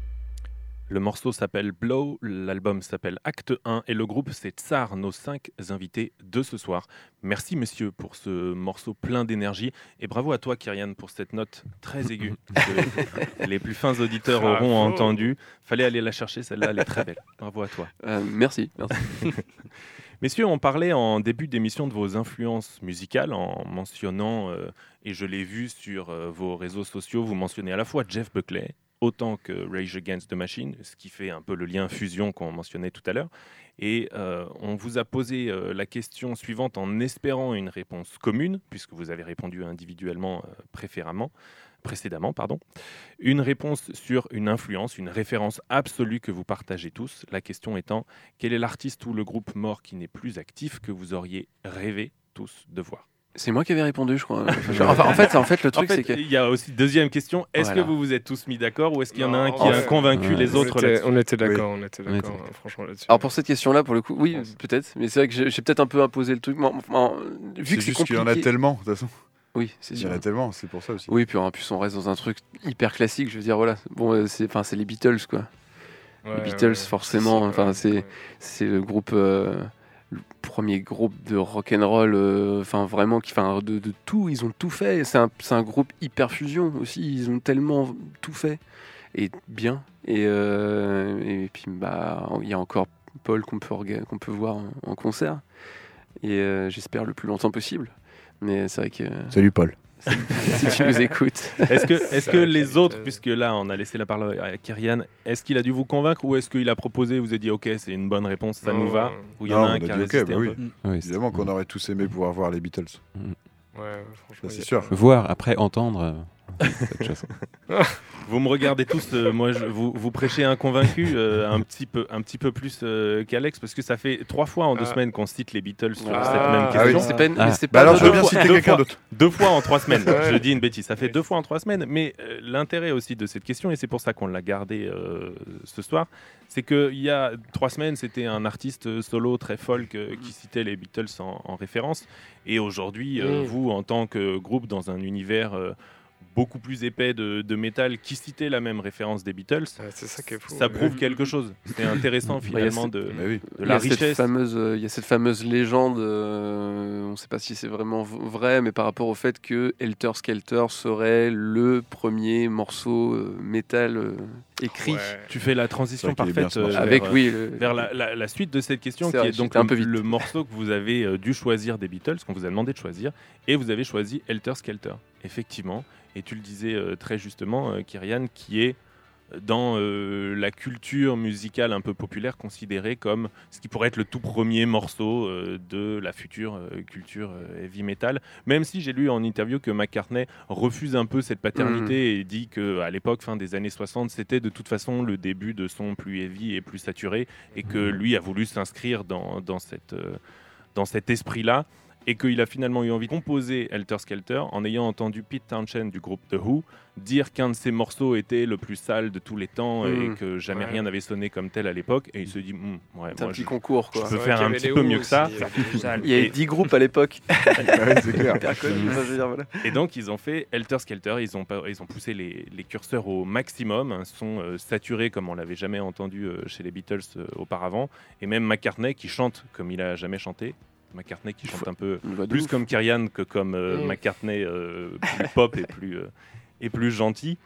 Le morceau s'appelle Blow, l'album s'appelle Acte 1 et le groupe c'est Tsar, nos cinq invités de ce soir. Merci messieurs pour ce morceau plein d'énergie et bravo à toi Kyrian pour cette note très aiguë que [laughs] les plus fins auditeurs auront entendu. Fallait aller la chercher celle-là, elle est très belle. Bravo à toi. Euh, merci. [laughs] Messieurs, on parlait en début d'émission de vos influences musicales en mentionnant, euh, et je l'ai vu sur euh, vos réseaux sociaux, vous mentionnez à la fois Jeff Buckley autant que Rage Against the Machine, ce qui fait un peu le lien fusion qu'on mentionnait tout à l'heure. Et euh, on vous a posé la question suivante en espérant une réponse commune, puisque vous avez répondu individuellement euh, précédemment. Pardon. Une réponse sur une influence, une référence absolue que vous partagez tous. La question étant, quel est l'artiste ou le groupe mort qui n'est plus actif que vous auriez rêvé tous de voir? C'est moi qui avais répondu, je crois. [laughs] Enfin, en fait, en fait, le truc, En fait, c'est que. Il y a aussi deuxième question. Est-ce Voilà. que vous vous êtes tous mis d'accord ou est-ce qu'il y en a un qui a convaincu ouais. les On autres était, là-dessus? on était d'accord, Oui. on était d'accord, était- franchement là-dessus. Alors pour cette question-là, pour le coup, oui, peut-être. Mais c'est vrai que j'ai peut-être un peu imposé le truc. Mais vu C'est que c'est juste qu'il y en a tellement, de toute façon. Oui, c'est Il y sûr. en a tellement, c'est pour ça aussi. Oui, puis en plus on reste dans un truc hyper classique. Je veux dire, voilà. Bon, euh, c'est, enfin, c'est les Beatles, quoi. Ouais, Beatles, ouais, forcément, c'est- enfin, c'est- ouais. C'est le groupe, euh, le premier groupe de rock and roll. euh, Enfin, vraiment, qui, enfin, de, de tout. Ils ont tout fait. C'est un, c'est un groupe hyper fusion aussi. Ils ont tellement tout fait et bien. Et, euh, et puis, bah, il y a encore Paul qu'on peut, qu'on peut voir en, en concert. Et euh, j'espère le plus longtemps possible. Mais c'est vrai que Salut Paul. si tu nous écoutes. [laughs] Est-ce que, est-ce que les autres, puisque là on a laissé la parole à Kyrian, est-ce qu'il a dû vous convaincre ou est-ce qu'il a proposé, vous a dit ok c'est une bonne réponse, ça Non, nous va. Ou il y en a un qui a dit ok, résisté bah un oui. peu Oui, c'est- Évidemment qu'on aurait tous aimé pouvoir voir les Beatles. Ouais, franchement, c'est sûr. Voir, après entendre. [laughs] Vous me regardez tous, euh, moi je- vous, vous prêchez un convaincu euh, un, petit peu, un petit peu plus euh, qu'Alex parce que ça fait trois fois en deux Ah. semaines qu'on cite les Beatles sur Ah. cette même Ah oui. question. C'est pas une- Ah. mais c'est Bah alors je veux bien fois- citer quelqu'un d'autre. Deux fois en trois semaines, [laughs] Ouais. je dis une bêtise, ça fait deux fois en trois semaines, mais euh, l'intérêt aussi de cette question, et c'est pour ça qu'on l'a gardé euh, ce soir, c'est qu'il y a trois semaines, c'était un artiste solo très folk euh, qui citait les Beatles en, en référence, et aujourd'hui, vous, en tant que groupe dans un univers euh, beaucoup plus épais de, de métal, qui citait la même référence des Beatles, c'est ça qui est fou. ça ouais. prouve quelque chose. C'est intéressant [laughs] finalement de, Bah oui. de Il y la cette richesse. fameuse, il y a cette fameuse légende, euh, on ne sait pas si c'est vraiment vrai, mais par rapport au fait que Helter Skelter serait le premier morceau euh, métal euh, écrit Ouais. Tu fais la transition parfaite euh, vers, avec, oui, le- vers la, la- la suite de cette question, qui vrai, est donc j'étais un peu le, vite. le morceau que vous avez euh, dû choisir des Beatles, qu'on vous a demandé de choisir, et vous avez choisi Helter Skelter, effectivement. Et tu le disais euh, très justement, euh, Kyrian, qui est dans euh, la culture musicale un peu populaire considéré comme ce qui pourrait être le tout premier morceau euh, de la future euh, culture heavy metal. Même si j'ai lu en interview que McCartney refuse un peu cette paternité et dit que à l'époque, fin des années 60, c'était de toute façon le début de son plus heavy et plus saturé, et que lui a voulu s'inscrire dans, dans, cette, dans cet esprit-là. Et qu'il a finalement eu envie de composer Helter Skelter en ayant entendu Pete Townshend du groupe The Who dire qu'un de ses morceaux était le plus sale de tous les temps et Mm. que jamais Ouais. rien n'avait sonné comme tel à l'époque. Et il se dit, Hmm, ouais, c'est un petit je, concours je peux faire un petit peu mieux que ça. il y avait des- [laughs] Il y a Et- eu 10 groupes à l'époque. [laughs] Et donc, ils ont fait Helter Skelter. Ils ont, ils ont poussé les, les curseurs au maximum. Un son euh, saturé comme on l'avait jamais entendu euh, chez les Beatles euh, auparavant. Et même McCartney qui chante comme il a jamais chanté. McCartney qui chante un peu plus ouf. comme Kyrian que comme euh, Mm. McCartney euh, plus pop et plus, euh, et plus gentil.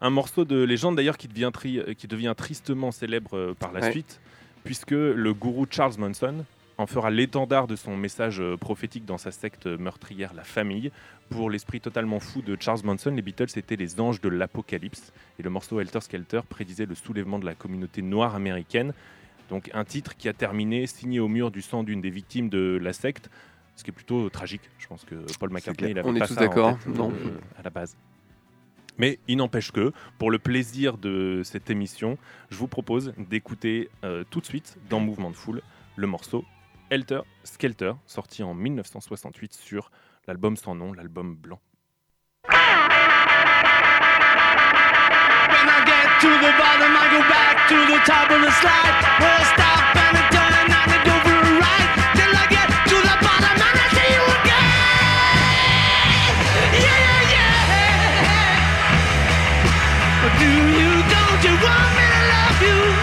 Un morceau de légende d'ailleurs qui devient, tri- qui devient tristement célèbre euh, par la Ouais. suite, puisque le gourou Charles Manson en fera l'étendard de son message euh, prophétique dans sa secte meurtrière, la famille. Pour l'esprit totalement fou de Charles Manson, les Beatles étaient les anges de l'apocalypse, et le morceau Helter Skelter prédisait le soulèvement de la communauté noire américaine. Donc un titre qui a terminé signé au mur du sang d'une des victimes de la secte, ce qui est plutôt tragique. Je pense que Paul McCartney, il avait On est pas tous ça en d'accord, non. euh, à la base. Mais il n'empêche que, pour le plaisir de cette émission, je vous propose d'écouter euh, tout de suite, dans Mouvement de Foule, le morceau Helter Skelter, sorti en 1968 sur l'album sans nom, l'album blanc. To the bottom, I go back to the top of the slide. I stop and I turn and I go for a ride. Till I get to the bottom and I see you again. Yeah, yeah, yeah. Do you, don't you want me to love you?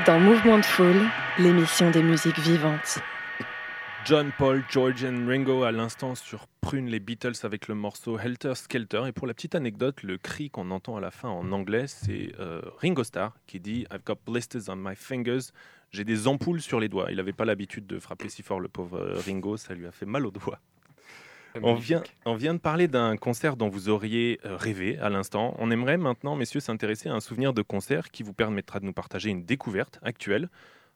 Êtes dans Mouvement de Foule, l'émission des musiques vivantes. John, Paul, George and Ringo à l'instant sur Prune les Beatles avec le morceau Helter Skelter. Et pour la petite anecdote, le cri qu'on entend à la fin en anglais, c'est euh, Ringo Starr qui dit I've got blisters on my fingers. J'ai des ampoules sur les doigts. Il n'avait pas l'habitude de frapper si fort le pauvre euh, Ringo, ça lui a fait mal aux doigts. On vient, on vient de parler d'un concert dont vous auriez euh, rêvé à l'instant. On aimerait maintenant, messieurs, s'intéresser à un souvenir de concert qui vous permettra de nous partager une découverte actuelle.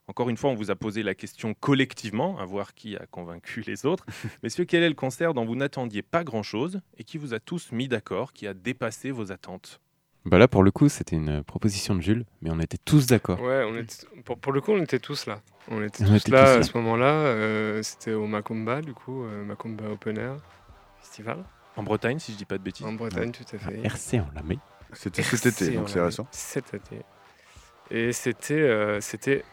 Encore une fois, on vous a posé la question collectivement, à voir qui a convaincu les autres. [laughs] Messieurs, quel est le concert dont vous n'attendiez pas grand-chose et qui vous a tous mis d'accord, qui a dépassé vos attentes? Bah là, pour le coup, c'était une proposition de Jules, mais on était tous d'accord. Ouais, on était, pour, pour le coup, on était tous là. On était On tous était là tous à là. ce moment-là. euh, C'était au Macumba, du coup, euh, Macumba Open Air Festival. En Bretagne, si je dis pas de bêtises. En Bretagne, tout à fait. RC en la met. C'était cet été, donc on c'est récent. mis Cet été. Et c'était euh, c'était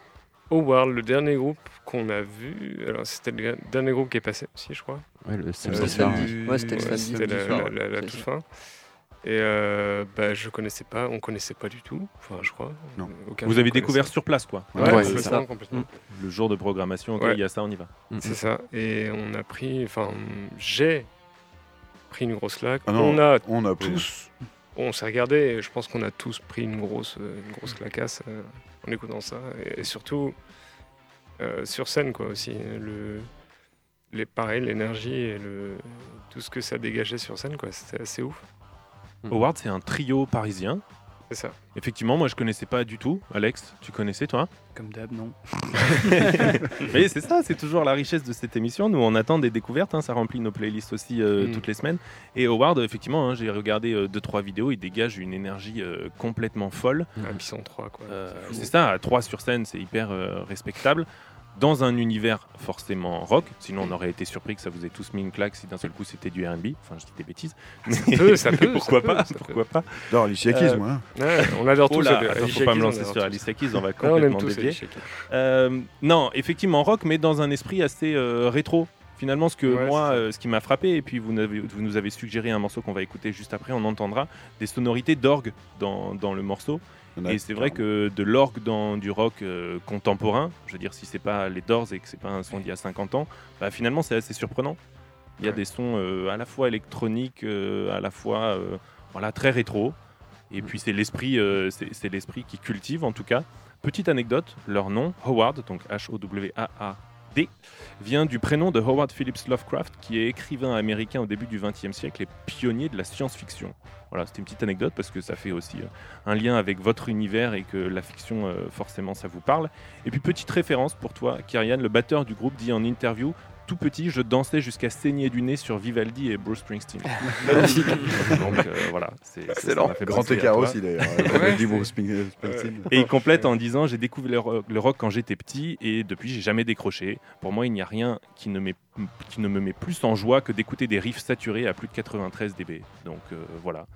Howard, le dernier groupe qu'on a vu. Alors, c'était le dernier groupe qui est passé aussi, je crois. Ouais, le Euh, samedi soir. Ouais, c'était le samedi. C'était la, la- toute ça. fin. Et euh, bah, je connaissais pas, on connaissait pas du tout. Enfin, je crois. Non. Vous avez découvert sur place, quoi. Ouais, Ouais, ça. complètement. Le jour de programmation, Ouais. il y a ça, on y va. C'est ça. Et on a pris, enfin, j'ai pris une grosse claque. Ah on a on a pris. tous, on s'est regardé. Et je pense qu'on a tous pris une grosse, une grosse clacasse euh, en écoutant ça. Et, et surtout euh, sur scène, quoi, aussi. Le, les, pareil, l'énergie et le, tout ce que ça dégageait sur scène, quoi. C'était assez ouf. Howard, c'est un trio parisien. C'est ça. Effectivement, moi je connaissais pas du tout. Alex, tu connaissais toi? Comme d'hab, non. [laughs] Mais c'est ça, c'est toujours la richesse de cette émission. Nous, on attend des découvertes, hein, ça remplit nos playlists aussi euh, Mm. toutes les semaines. Et Howard, effectivement, hein, j'ai regardé euh, deux trois vidéos, il dégage une énergie euh, complètement folle. Ah, puis ils sont trois, quoi. Euh, C'est ça, à trois sur scène, c'est hyper euh, respectable. Dans un univers forcément rock, sinon on aurait été surpris que ça vous ait tous mis une claque si d'un seul coup c'était du R&B. Enfin, je dis des bêtises. Mais peut, [laughs] ça peut, pourquoi ça peut, pas ça peut. Pourquoi pas Non, Alicia Keys, Euh, moi. hein. Ouais, on adore Oh tous. là, attends, faut pas me lancer sur. Alicia Keys, on va [laughs] on complètement dévier. Euh, non, effectivement rock, mais dans un esprit assez euh, rétro. Finalement, ce que Ouais, moi, euh, ce qui m'a frappé, et puis vous, nous avez suggéré un morceau qu'on va écouter juste après, on entendra des sonorités d'orgue dans, dans le morceau. A Et c'est vrai que de l'orgue dans du rock euh, contemporain, je veux dire, si c'est pas les Doors et que c'est pas un son d'il y a 50 ans, bah, finalement c'est assez surprenant. Il y a Ouais. des sons euh, à la fois électroniques, euh, à la fois voilà, très rétro. Et puis c'est l'esprit, c'est l'esprit qui cultive en tout cas. Petite anecdote, leur nom, Howard, donc H-O-W-A-A-D, vient du prénom de Howard Phillips Lovecraft, qui est écrivain américain au début du XXe siècle et pionnier de la science-fiction. Voilà, c'était une petite anecdote parce que ça fait aussi euh, un lien avec votre univers et que la fiction, euh, forcément, ça vous parle. Et puis, petite référence pour toi, Kyrian, le batteur du groupe dit en interview Tout petit, je dansais jusqu'à saigner du nez sur Vivaldi et Bruce Springsteen. [laughs] Magnifique. Donc euh, voilà, c'est ça Excellent. fait Grand écart aussi, d'ailleurs. Ouais, Avec du c'est- Bruce Spring- Springsteen. Et il complète en disant J'ai découvert le rock, quand j'étais petit et depuis j'ai jamais décroché. Pour moi, il n'y a rien qui ne, met- qui ne me met plus en joie que d'écouter des riffs saturés à plus de 93 dB. Donc euh, voilà,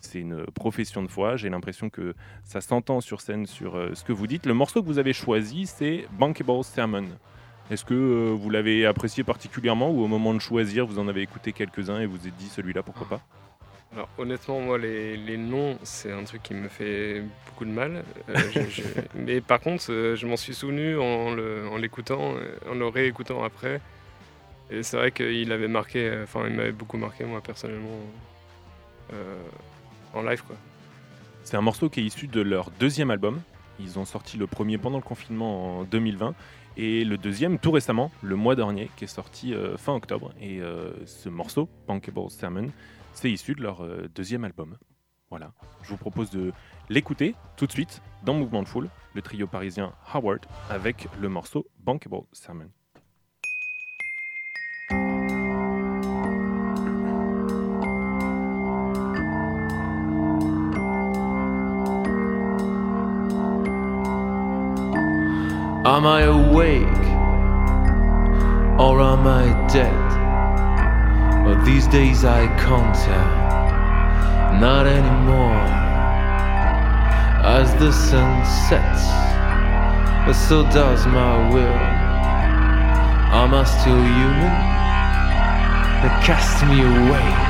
c'est une profession de foi. J'ai l'impression que ça s'entend sur scène sur euh, ce que vous dites. Le morceau que vous avez choisi, c'est Bankable Sermon. Est-ce que euh, vous l'avez apprécié particulièrement ou au moment de choisir, vous en avez écouté quelques-uns et vous êtes dit celui-là, pourquoi pas? Alors honnêtement, moi, les, les noms, c'est un truc qui me fait beaucoup de mal. Euh, [laughs] je- je- Mais par contre, euh, je m'en suis souvenu en en l'écoutant, euh, en le réécoutant après. Et c'est vrai qu'il avait marqué, enfin, il m'avait beaucoup marqué, moi, personnellement, euh, en live, quoi. C'est un morceau qui est issu de leur deuxième album. Ils ont sorti le premier pendant le confinement en 2020 et le deuxième tout récemment, le mois dernier, qui est sorti euh, fin octobre. Et euh, ce morceau, Bankable Sermon, c'est issu de leur euh, deuxième album. Voilà. Je vous propose de l'écouter tout de suite dans Mouvement de Foule, le trio parisien Howard avec le morceau Bankable Sermon. Am I awake or am I dead? Well, these days I can't tell, not anymore. As the sun sets, but so does my will. Am I still human? They cast me away.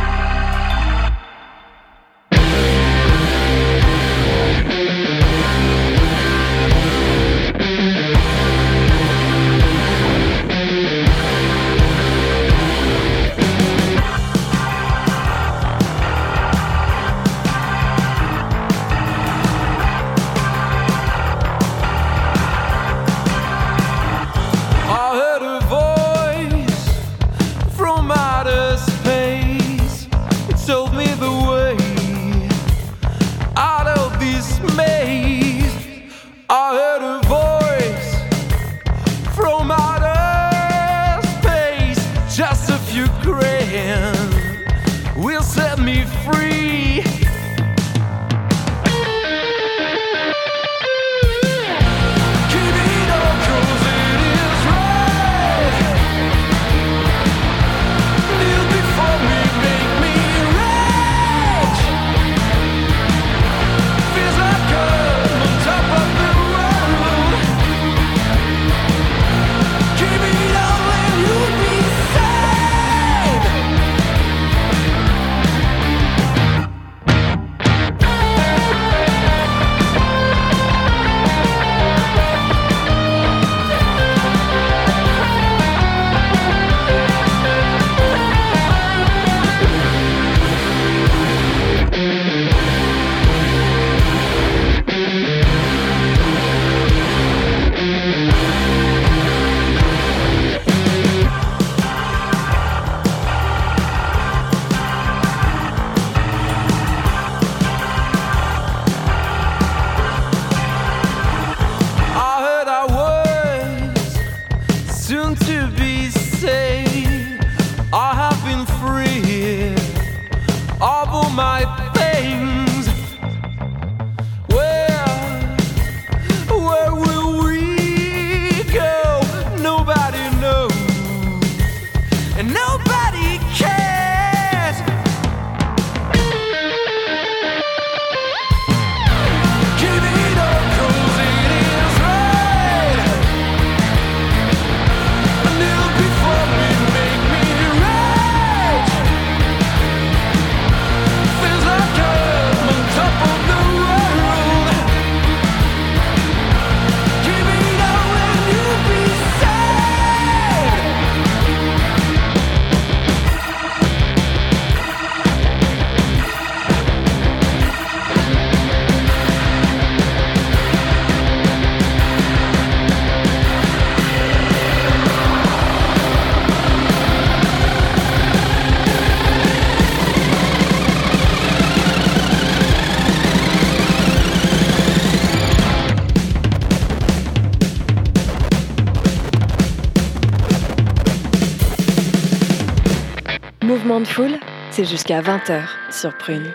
De foule, c'est jusqu'à 20h sur Prune.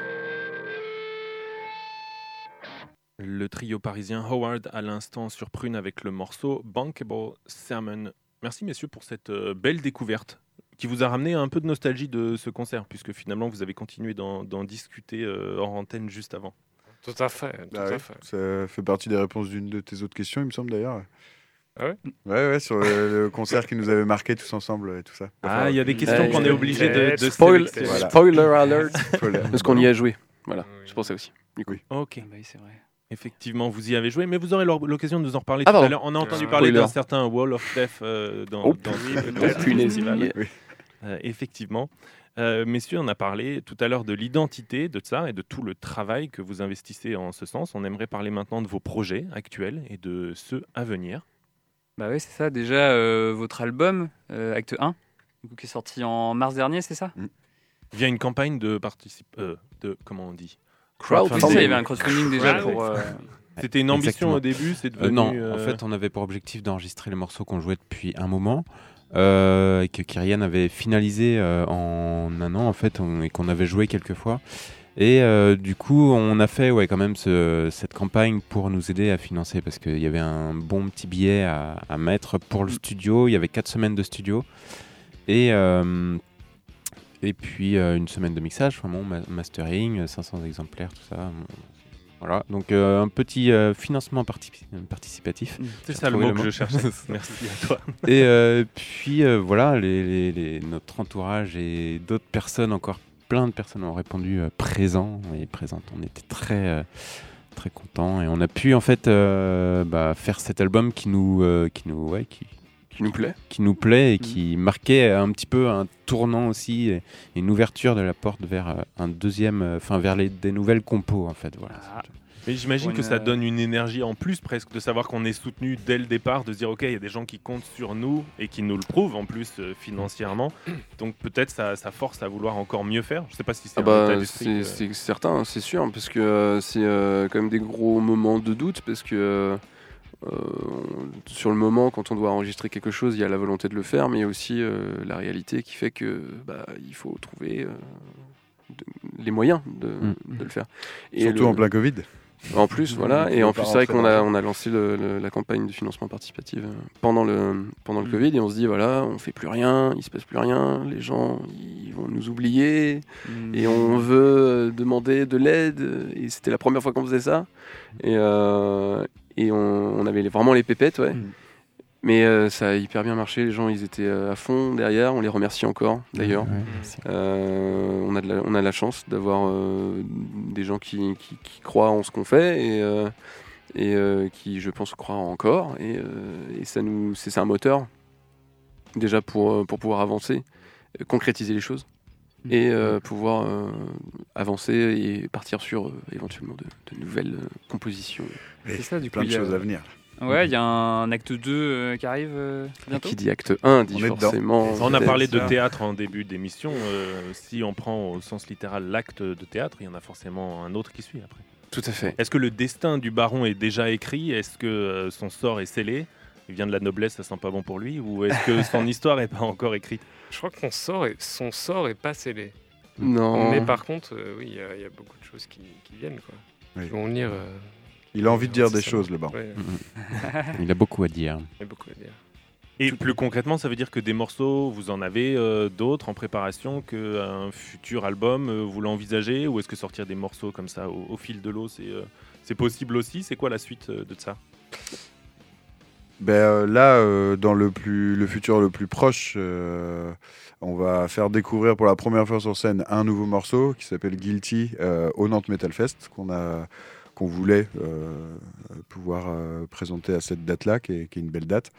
Le trio parisien Howard à l'instant sur Prune avec le morceau Bankable Sermon. Merci messieurs pour cette euh, belle découverte qui vous a ramené un peu de nostalgie de ce concert puisque finalement vous avez continué d'en discuter euh, hors antenne juste avant. Tout à fait, tout Bah à oui, fait. Ça fait partie des réponses d'une de tes autres questions, il me semble d'ailleurs. Ah ouais Ouais, ouais, sur le, le concert qui nous avait marqué tous ensemble et tout ça. Ah, il y a des questions qu'on est obligé de, de Spoil-. Voilà. Spoiler alert Spoiler. Parce qu'on y a joué. Voilà, je pensais aussi. Du coup. Ok. Ah bah oui, c'est vrai. Effectivement, vous y avez joué, mais vous aurez l'occasion de nous en reparler Ah, tout à l'heure. On a entendu parler d'un certain Wall of Death euh, dans, Oh, dans- oui, festival. Yeah. Euh, effectivement. Euh, messieurs, on a parlé tout à l'heure de l'identité de ça et de tout le travail que vous investissez en ce sens. On aimerait parler maintenant de vos projets actuels et de ceux à venir. Bah oui, c'est ça. Déjà, euh, votre album, euh, Acte 1, du coup, qui est sorti en mars dernier, c'est ça? Via une campagne de particip... euh, de comment on dit? Ça, il y avait un crowdfunding déjà Crowdfunding. pour. euh, [laughs] C'était une ambition Exactement. au début, c'est Euh, devenu. non, euh, en fait, on avait pour objectif d'enregistrer les morceaux qu'on jouait depuis un moment euh, et que Kyrian avait finalisé euh, en un an en fait on- et qu'on avait joué quelques fois. Et euh, du coup, on a fait ouais, quand même ce- cette campagne pour nous aider à financer parce qu'il y avait un bon petit billet à, à mettre pour le studio. Il y avait quatre semaines de studio et, euh, et puis euh, une semaine de mixage, vraiment ma- mastering, 500 exemplaires, tout ça. Voilà, donc euh, un petit euh, financement partici- participatif. C'est J'ai ça le mot que je cherchais. [laughs] Merci à toi. Et euh, puis euh, voilà, les, les- les- notre entourage et d'autres personnes, encore plein de personnes ont répondu euh, présents et présentes. On était très euh, très contents et on a pu en fait euh, bah, faire cet album qui nous qui nous ouais, qui, Qui nous plaît. qui nous plaît et qui marquait un petit peu un tournant aussi et une ouverture de la porte vers un deuxième, enfin vers les, des nouvelles compos en fait. Voilà. Ah. Mais j'imagine que une, ça euh, donne une énergie en plus presque de savoir qu'on est soutenu dès le départ, de se dire ok, il y a des gens qui comptent sur nous et qui nous le prouvent en plus euh, financièrement. [coughs] Donc peut-être ça, ça force à vouloir encore mieux faire. Je sais pas si c'est Ah un bah, d'esprit. c'est certain, c'est sûr, parce que euh, c'est euh, quand même des gros moments de doute, parce que euh, on- sur le moment, quand on doit enregistrer quelque chose, il y a la volonté de le faire, mais il y a aussi euh, la réalité qui fait que bah, il faut trouver euh, de- les moyens de, Mm. de le faire. Surtout le- en plein Covid. En plus, voilà, Il et en plus, c'est vrai qu'on a, on a lancé le- le- la campagne de financement participatif euh, pendant le, pendant le Mm. Covid, et on se dit, voilà, on fait plus rien, il se passe plus rien, les gens, ils vont nous oublier, hmm, et on veut euh, demander de l'aide. Et c'était la première fois qu'on faisait ça. Et, euh, et on, on avait vraiment les pépettes ouais. Mm. Mais euh, ça a hyper bien marché les gens ils étaient euh, à fond derrière on les remercie encore d'ailleurs Ouais, merci. Euh, on a de la, on a la chance d'avoir euh, des gens qui, qui- qui croient en ce qu'on fait et euh, et euh, qui je pense croient encore et, euh, et ça nous c'est un moteur déjà pour pour pouvoir avancer concrétiser les choses et euh, pouvoir euh, avancer et partir sur euh, éventuellement de, de nouvelles compositions. C'est ça, du coup. Plein de choses à venir. Ouais, il y a un acte 2 euh, qui arrive euh, bientôt. Qui dit acte 1 dit On forcément. On a parlé de théâtre en début d'émission. euh, si on prend au sens littéral l'acte de théâtre, il y en a forcément un autre qui suit après. Tout à fait. Est-ce que le destin du baron est déjà écrit? Est-ce que euh, son sort est scellé? Il vient de la noblesse, ça sent pas bon pour lui? Ou est-ce que son [laughs] histoire est pas encore écrite? Je crois que son sort est, son sort est pas scellé. Non. Mais par contre, euh, oui, il y, a- il y a beaucoup de choses qui, qui viennent. Quoi. Oui. Qui vont venir. Il a envie de dire des ça. choses, le baron. Ouais, [laughs] Il a beaucoup à dire. il y a beaucoup à dire. Et plus concrètement, ça veut dire que des morceaux, vous en avez euh, d'autres en préparation qu'un futur album, euh, vous l'envisagez Ou est-ce que sortir des morceaux comme ça au, au fil de l'eau, c'est euh, c'est possible aussi? C'est quoi la suite euh, de ça? Ben, euh, là, euh, dans le, plus, le futur le plus proche, euh, on va faire découvrir pour la première fois sur scène un nouveau morceau qui s'appelle Guilty euh, au Nantes Metal Fest, qu'on a qu'on voulait euh, pouvoir euh, présenter à cette date-là, qui est, qui est une belle date.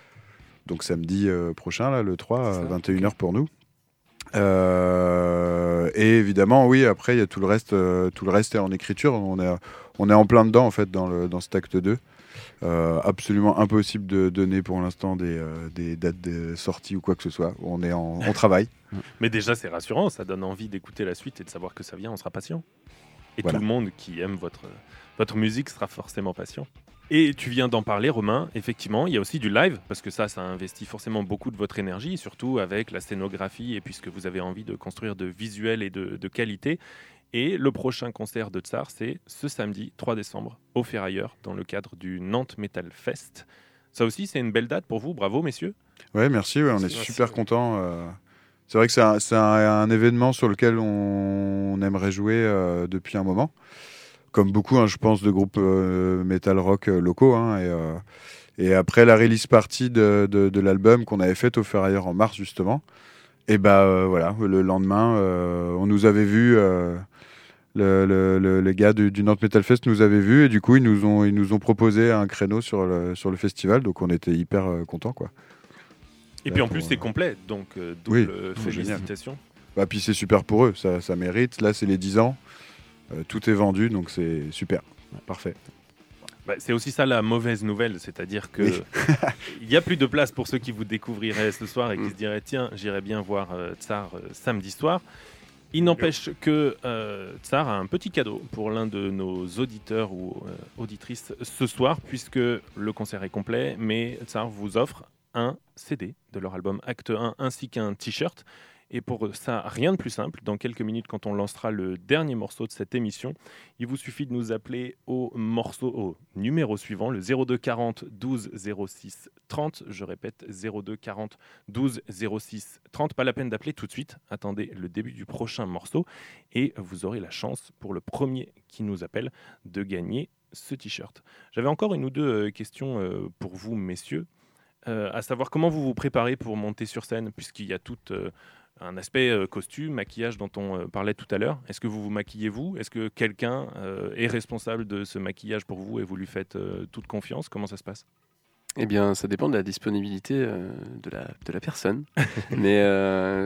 Donc samedi euh, prochain, là, le 3, C'est à ça, 21h pour nous. Euh, et évidemment, oui, après, il y a tout le reste, euh, tout le reste est en écriture. On est, on est en plein dedans, en fait, dans, le, dans cet acte 2. Euh, absolument impossible de donner pour l'instant des, des dates de sortie ou quoi que ce soit. On est en on travaille. [laughs] Mais déjà, c'est rassurant, ça donne envie d'écouter la suite et de savoir que ça vient, on sera patient. Et Voilà. tout le monde qui aime votre, votre musique sera forcément patient. Et tu viens d'en parler, Romain. Effectivement, il y a aussi du live, parce que ça, ça investit forcément beaucoup de votre énergie, surtout avec la scénographie, et puisque vous avez envie de construire de visuels et de, de qualité. Et le prochain concert de Tsar, c'est ce samedi 3 décembre, au Ferrailleur, dans le cadre du Nantes Metal Fest. Ça aussi, c'est une belle date pour vous. Bravo, messieurs. Ouais, merci. ouais, on est Merci. super contents. euh. C'est vrai que c'est un, c'est un- un événement sur lequel on, on aimerait jouer euh, depuis un moment. Comme beaucoup, hein, je pense, de groupes euh, metal rock euh, locaux. hein, et, euh, et après la release party de, de- de l'album qu'on avait faite au Ferrailleur en mars, justement, et bah voilà, le lendemain, on nous avait vus. le, le- le- les gars du, du Nantes Metal Fest nous avaient vus et du coup ils nous ont, ils nous ont proposé un créneau sur le, sur le festival donc on était hyper contents quoi. Et Là, puis en plus, euh, c'est complet, donc euh, double Oui, félicitations. Bah, puis c'est super pour eux, ça, ça mérite. Là, c'est les 10 ans. Euh, tout est vendu, donc c'est super. Parfait. Bah, c'est aussi ça la mauvaise nouvelle, c'est-à-dire que Oui. [laughs] il y a plus de place pour ceux qui vous découvriraient ce soir et qui Mm. se diraient tiens, j'irai bien voir euh, Tsar euh, samedi soir. Il n'empêche que euh, Tsar a un petit cadeau pour l'un de nos auditeurs ou euh, auditrices ce soir, puisque le concert est complet, mais Tsar vous offre un CD de leur album Acte 1 ainsi qu'un t-shirt. Et pour ça, rien de plus simple. Dans quelques minutes, quand on lancera le dernier morceau de cette émission, il vous suffit de nous appeler au morceau, au numéro suivant, le 02 40 12 06 30. Je répète, 02 40 12 06 30. Pas la peine d'appeler tout de suite. Attendez le début du prochain morceau et vous aurez la chance pour le premier qui nous appelle de gagner ce t-shirt. J'avais encore une ou deux euh, questions euh, pour vous, messieurs. Euh, à savoir comment vous vous préparez pour monter sur scène, puisqu'il y a tout euh, un aspect euh, costume, maquillage dont on euh, parlait tout à l'heure. Est-ce que vous vous maquillez vous? Est-ce que quelqu'un euh, est responsable de ce maquillage pour vous et vous lui faites toute confiance? Comment ça se passe? Eh bien, ça dépend de la disponibilité de, la, personne. [laughs] Mais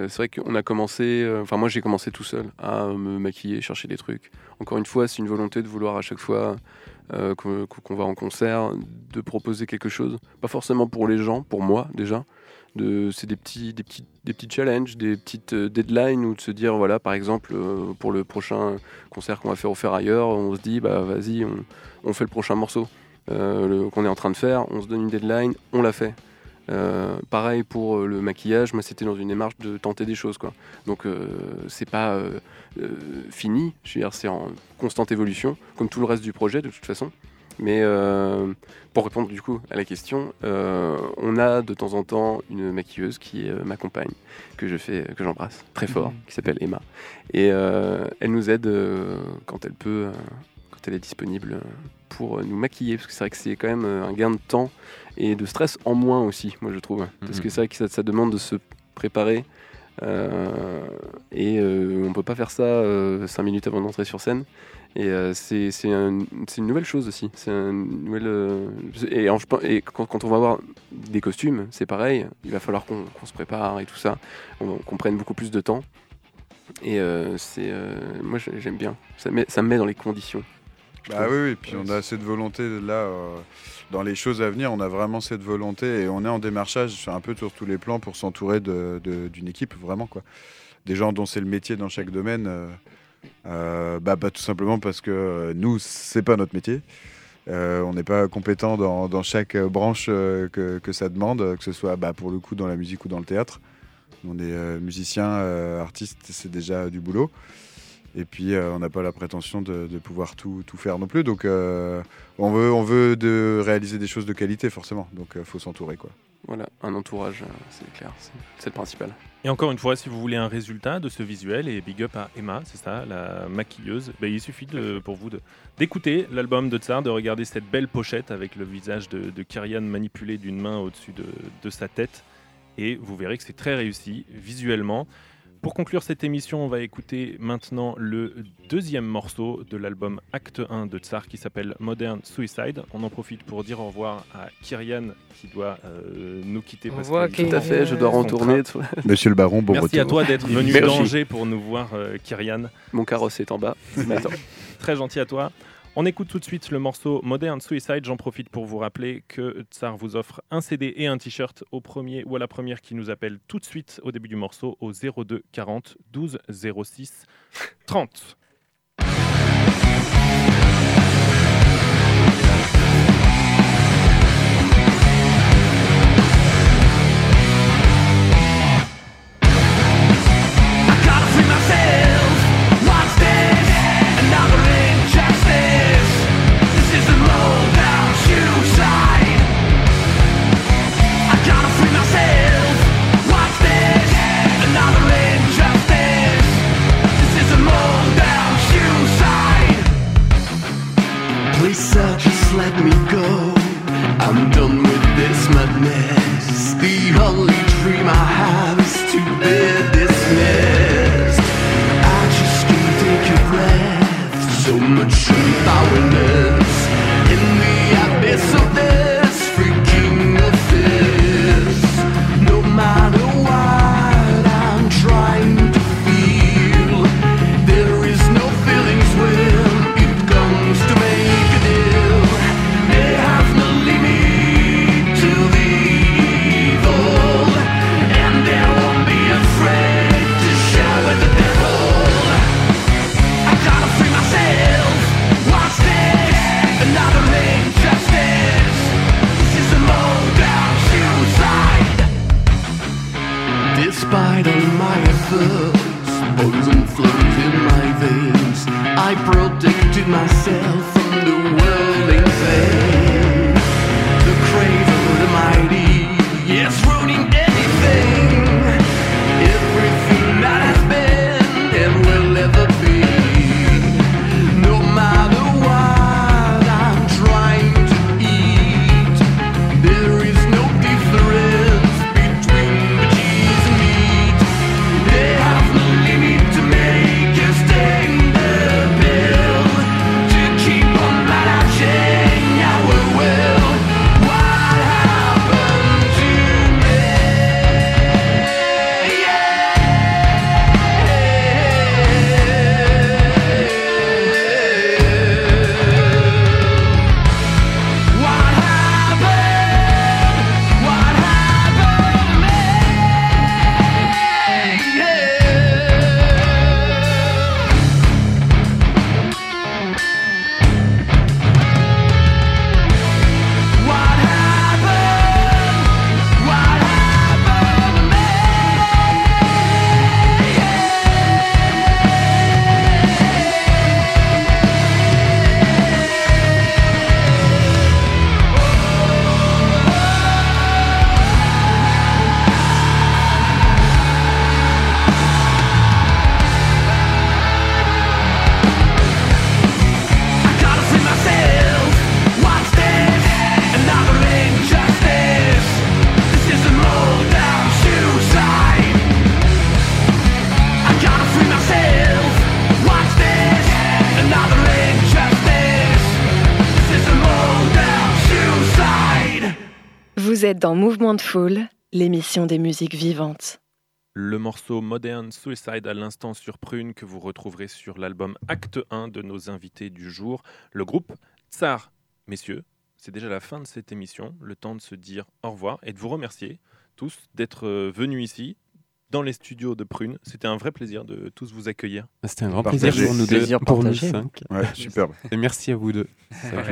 c'est vrai qu'on a commencé, enfin moi j'ai commencé tout seul à me maquiller, chercher des trucs. Encore une fois, c'est une volonté de vouloir à chaque fois qu'on va en concert, de proposer quelque chose. Pas forcément pour les gens, pour moi déjà. C'est des petits, des, petits, des petits challenges, des petites euh, deadlines ou de se dire, voilà, par exemple, euh, pour le prochain concert qu'on va faire au Ferrailleur, on se dit, bah vas-y, on, fait le prochain morceau euh, qu'on est en train de faire, on se donne une deadline, on l'a fait. Pareil pour le maquillage, moi c'était dans une démarche de tenter des choses quoi. Donc c'est pas fini, c'est en constante évolution, comme tout le reste du projet de toute façon. Mais euh, pour répondre du coup à la question, euh, on a de temps en temps une maquilleuse qui euh, m'accompagne, que je fais, que j'embrasse très fort, qui s'appelle Emma, et elle nous aide quand elle peut, quand elle est disponible pour nous maquiller, parce que c'est vrai que c'est quand même un gain de temps et de stress en moins aussi, moi je trouve, parce Mhm. que c'est vrai que ça, ça demande de se préparer. et on peut pas faire ça 5 minutes avant d'entrer sur scène. Et euh, c'est c'est un- c'est une nouvelle chose aussi. C'est euh, et, en- et quand, quand on va avoir des costumes, c'est pareil. Il va falloir qu'on se prépare et tout ça, on- qu'on prenne beaucoup plus de temps. Et euh, c'est moi j'ai- j'aime bien. Ça, met- ça me met dans les conditions. Bah trouve. oui, oui, puis on a cette volonté là, dans les choses à venir, on a vraiment cette volonté et on est en démarchage sur un peu sur tous les plans pour s'entourer d'une équipe, vraiment quoi. Des gens dont c'est le métier dans chaque domaine, bah, bah, tout simplement parce que euh, nous, c'est pas notre métier. Euh, on n'est pas compétent dans, chaque euh, branche euh, que, que ça demande, euh, que ce soit bah, pour le coup dans la musique ou dans le théâtre. On est euh, musicien, euh, artiste, c'est déjà du boulot. Et puis, euh, on n'a pas la prétention de, pouvoir tout, tout faire non plus. Donc, euh, on veut, on veut de réaliser des choses de qualité, forcément. Donc, il faut s'entourer. quoi. Voilà, un entourage, euh, c'est clair, c'est le principal. Et encore une fois, si vous voulez un résultat de ce visuel, et big up à Emma, c'est ça, la maquilleuse, ben, il suffit pour vous d'écouter l'album de Tsar, de regarder cette belle pochette avec le visage de, Kyrian manipulé d'une main au-dessus de, de sa tête, et vous verrez que c'est très réussi visuellement. Pour conclure cette émission, on va écouter maintenant le deuxième morceau de l'album Acte 1 de Tsar qui s'appelle Modern Suicide. On en profite pour dire au revoir à Kyrian qui doit euh, nous quitter. Au parce revoir, qu'il Tout à fait, je dois retourner. train. Monsieur le baron, bon Merci à toi d'être venu d'Angers pour nous voir, euh, Kyrian. Mon carrosse est en bas. Mais attends. [laughs] Très gentil à toi. On écoute tout de suite le morceau Modern Suicide. J'en profite pour vous rappeler que Tsar vous offre un CD et un t-shirt au premier ou à la première qui nous appelle tout de suite au début du morceau au 02 40 12 06 30. Gotta free myself. Let me go. I'm done with this madness. The only dream I have is to be dismissed. I just can't take a breath. So much unpowerless dans Mouvement de Foule, l'émission des musiques vivantes. Le morceau Modern Suicide à l'instant sur Prune que vous retrouverez sur l'album Acte 1 de nos invités du jour, le groupe Tsar. Messieurs, c'est déjà la fin de cette émission, le temps de se dire au revoir et de vous remercier tous d'être euh, venus ici dans les studios de Prune. C'était un vrai plaisir de tous vous accueillir. C'était un grand plaisir pour nous deux, Plaisir pour nous partagé. cinq. Ouais, [laughs] superbe. Et merci à vous deux. Ça.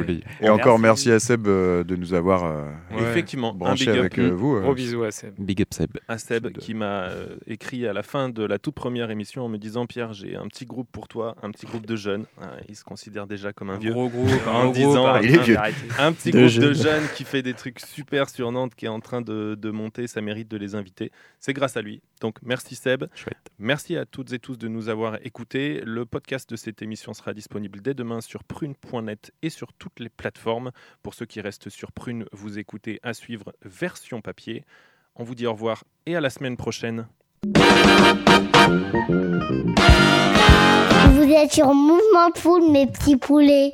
Et encore merci à Seb euh, de nous avoir euh, Effectivement, un branché big up. avec euh, vous. euh. Gros bisous à Seb. Big up Seb. à Seb qui m'a euh, écrit à la fin de la toute première émission en me disant Pierre j'ai un petit groupe pour toi un petit groupe de jeunes Ah, il se considère déjà comme un, Un vieux gros groupe, un en gros disant groupe, arrêtez, Il est vieux. un petit De groupe de jeunes. jeunes qui fait des trucs super sur Nantes qui est en train de, de monter ça mérite de les inviter c'est grâce à lui donc merci Seb. Chouette. merci à toutes et tous de nous avoir écoutés. Le podcast de cette émission sera disponible dès demain sur prune.net et sur toutes les plateformes. Pour ceux qui restent sur Prune vous écoutez à suivre version papier. On vous dit au revoir et à la semaine prochaine. Vous êtes sur Mouvement de Foule, mes petits poulets.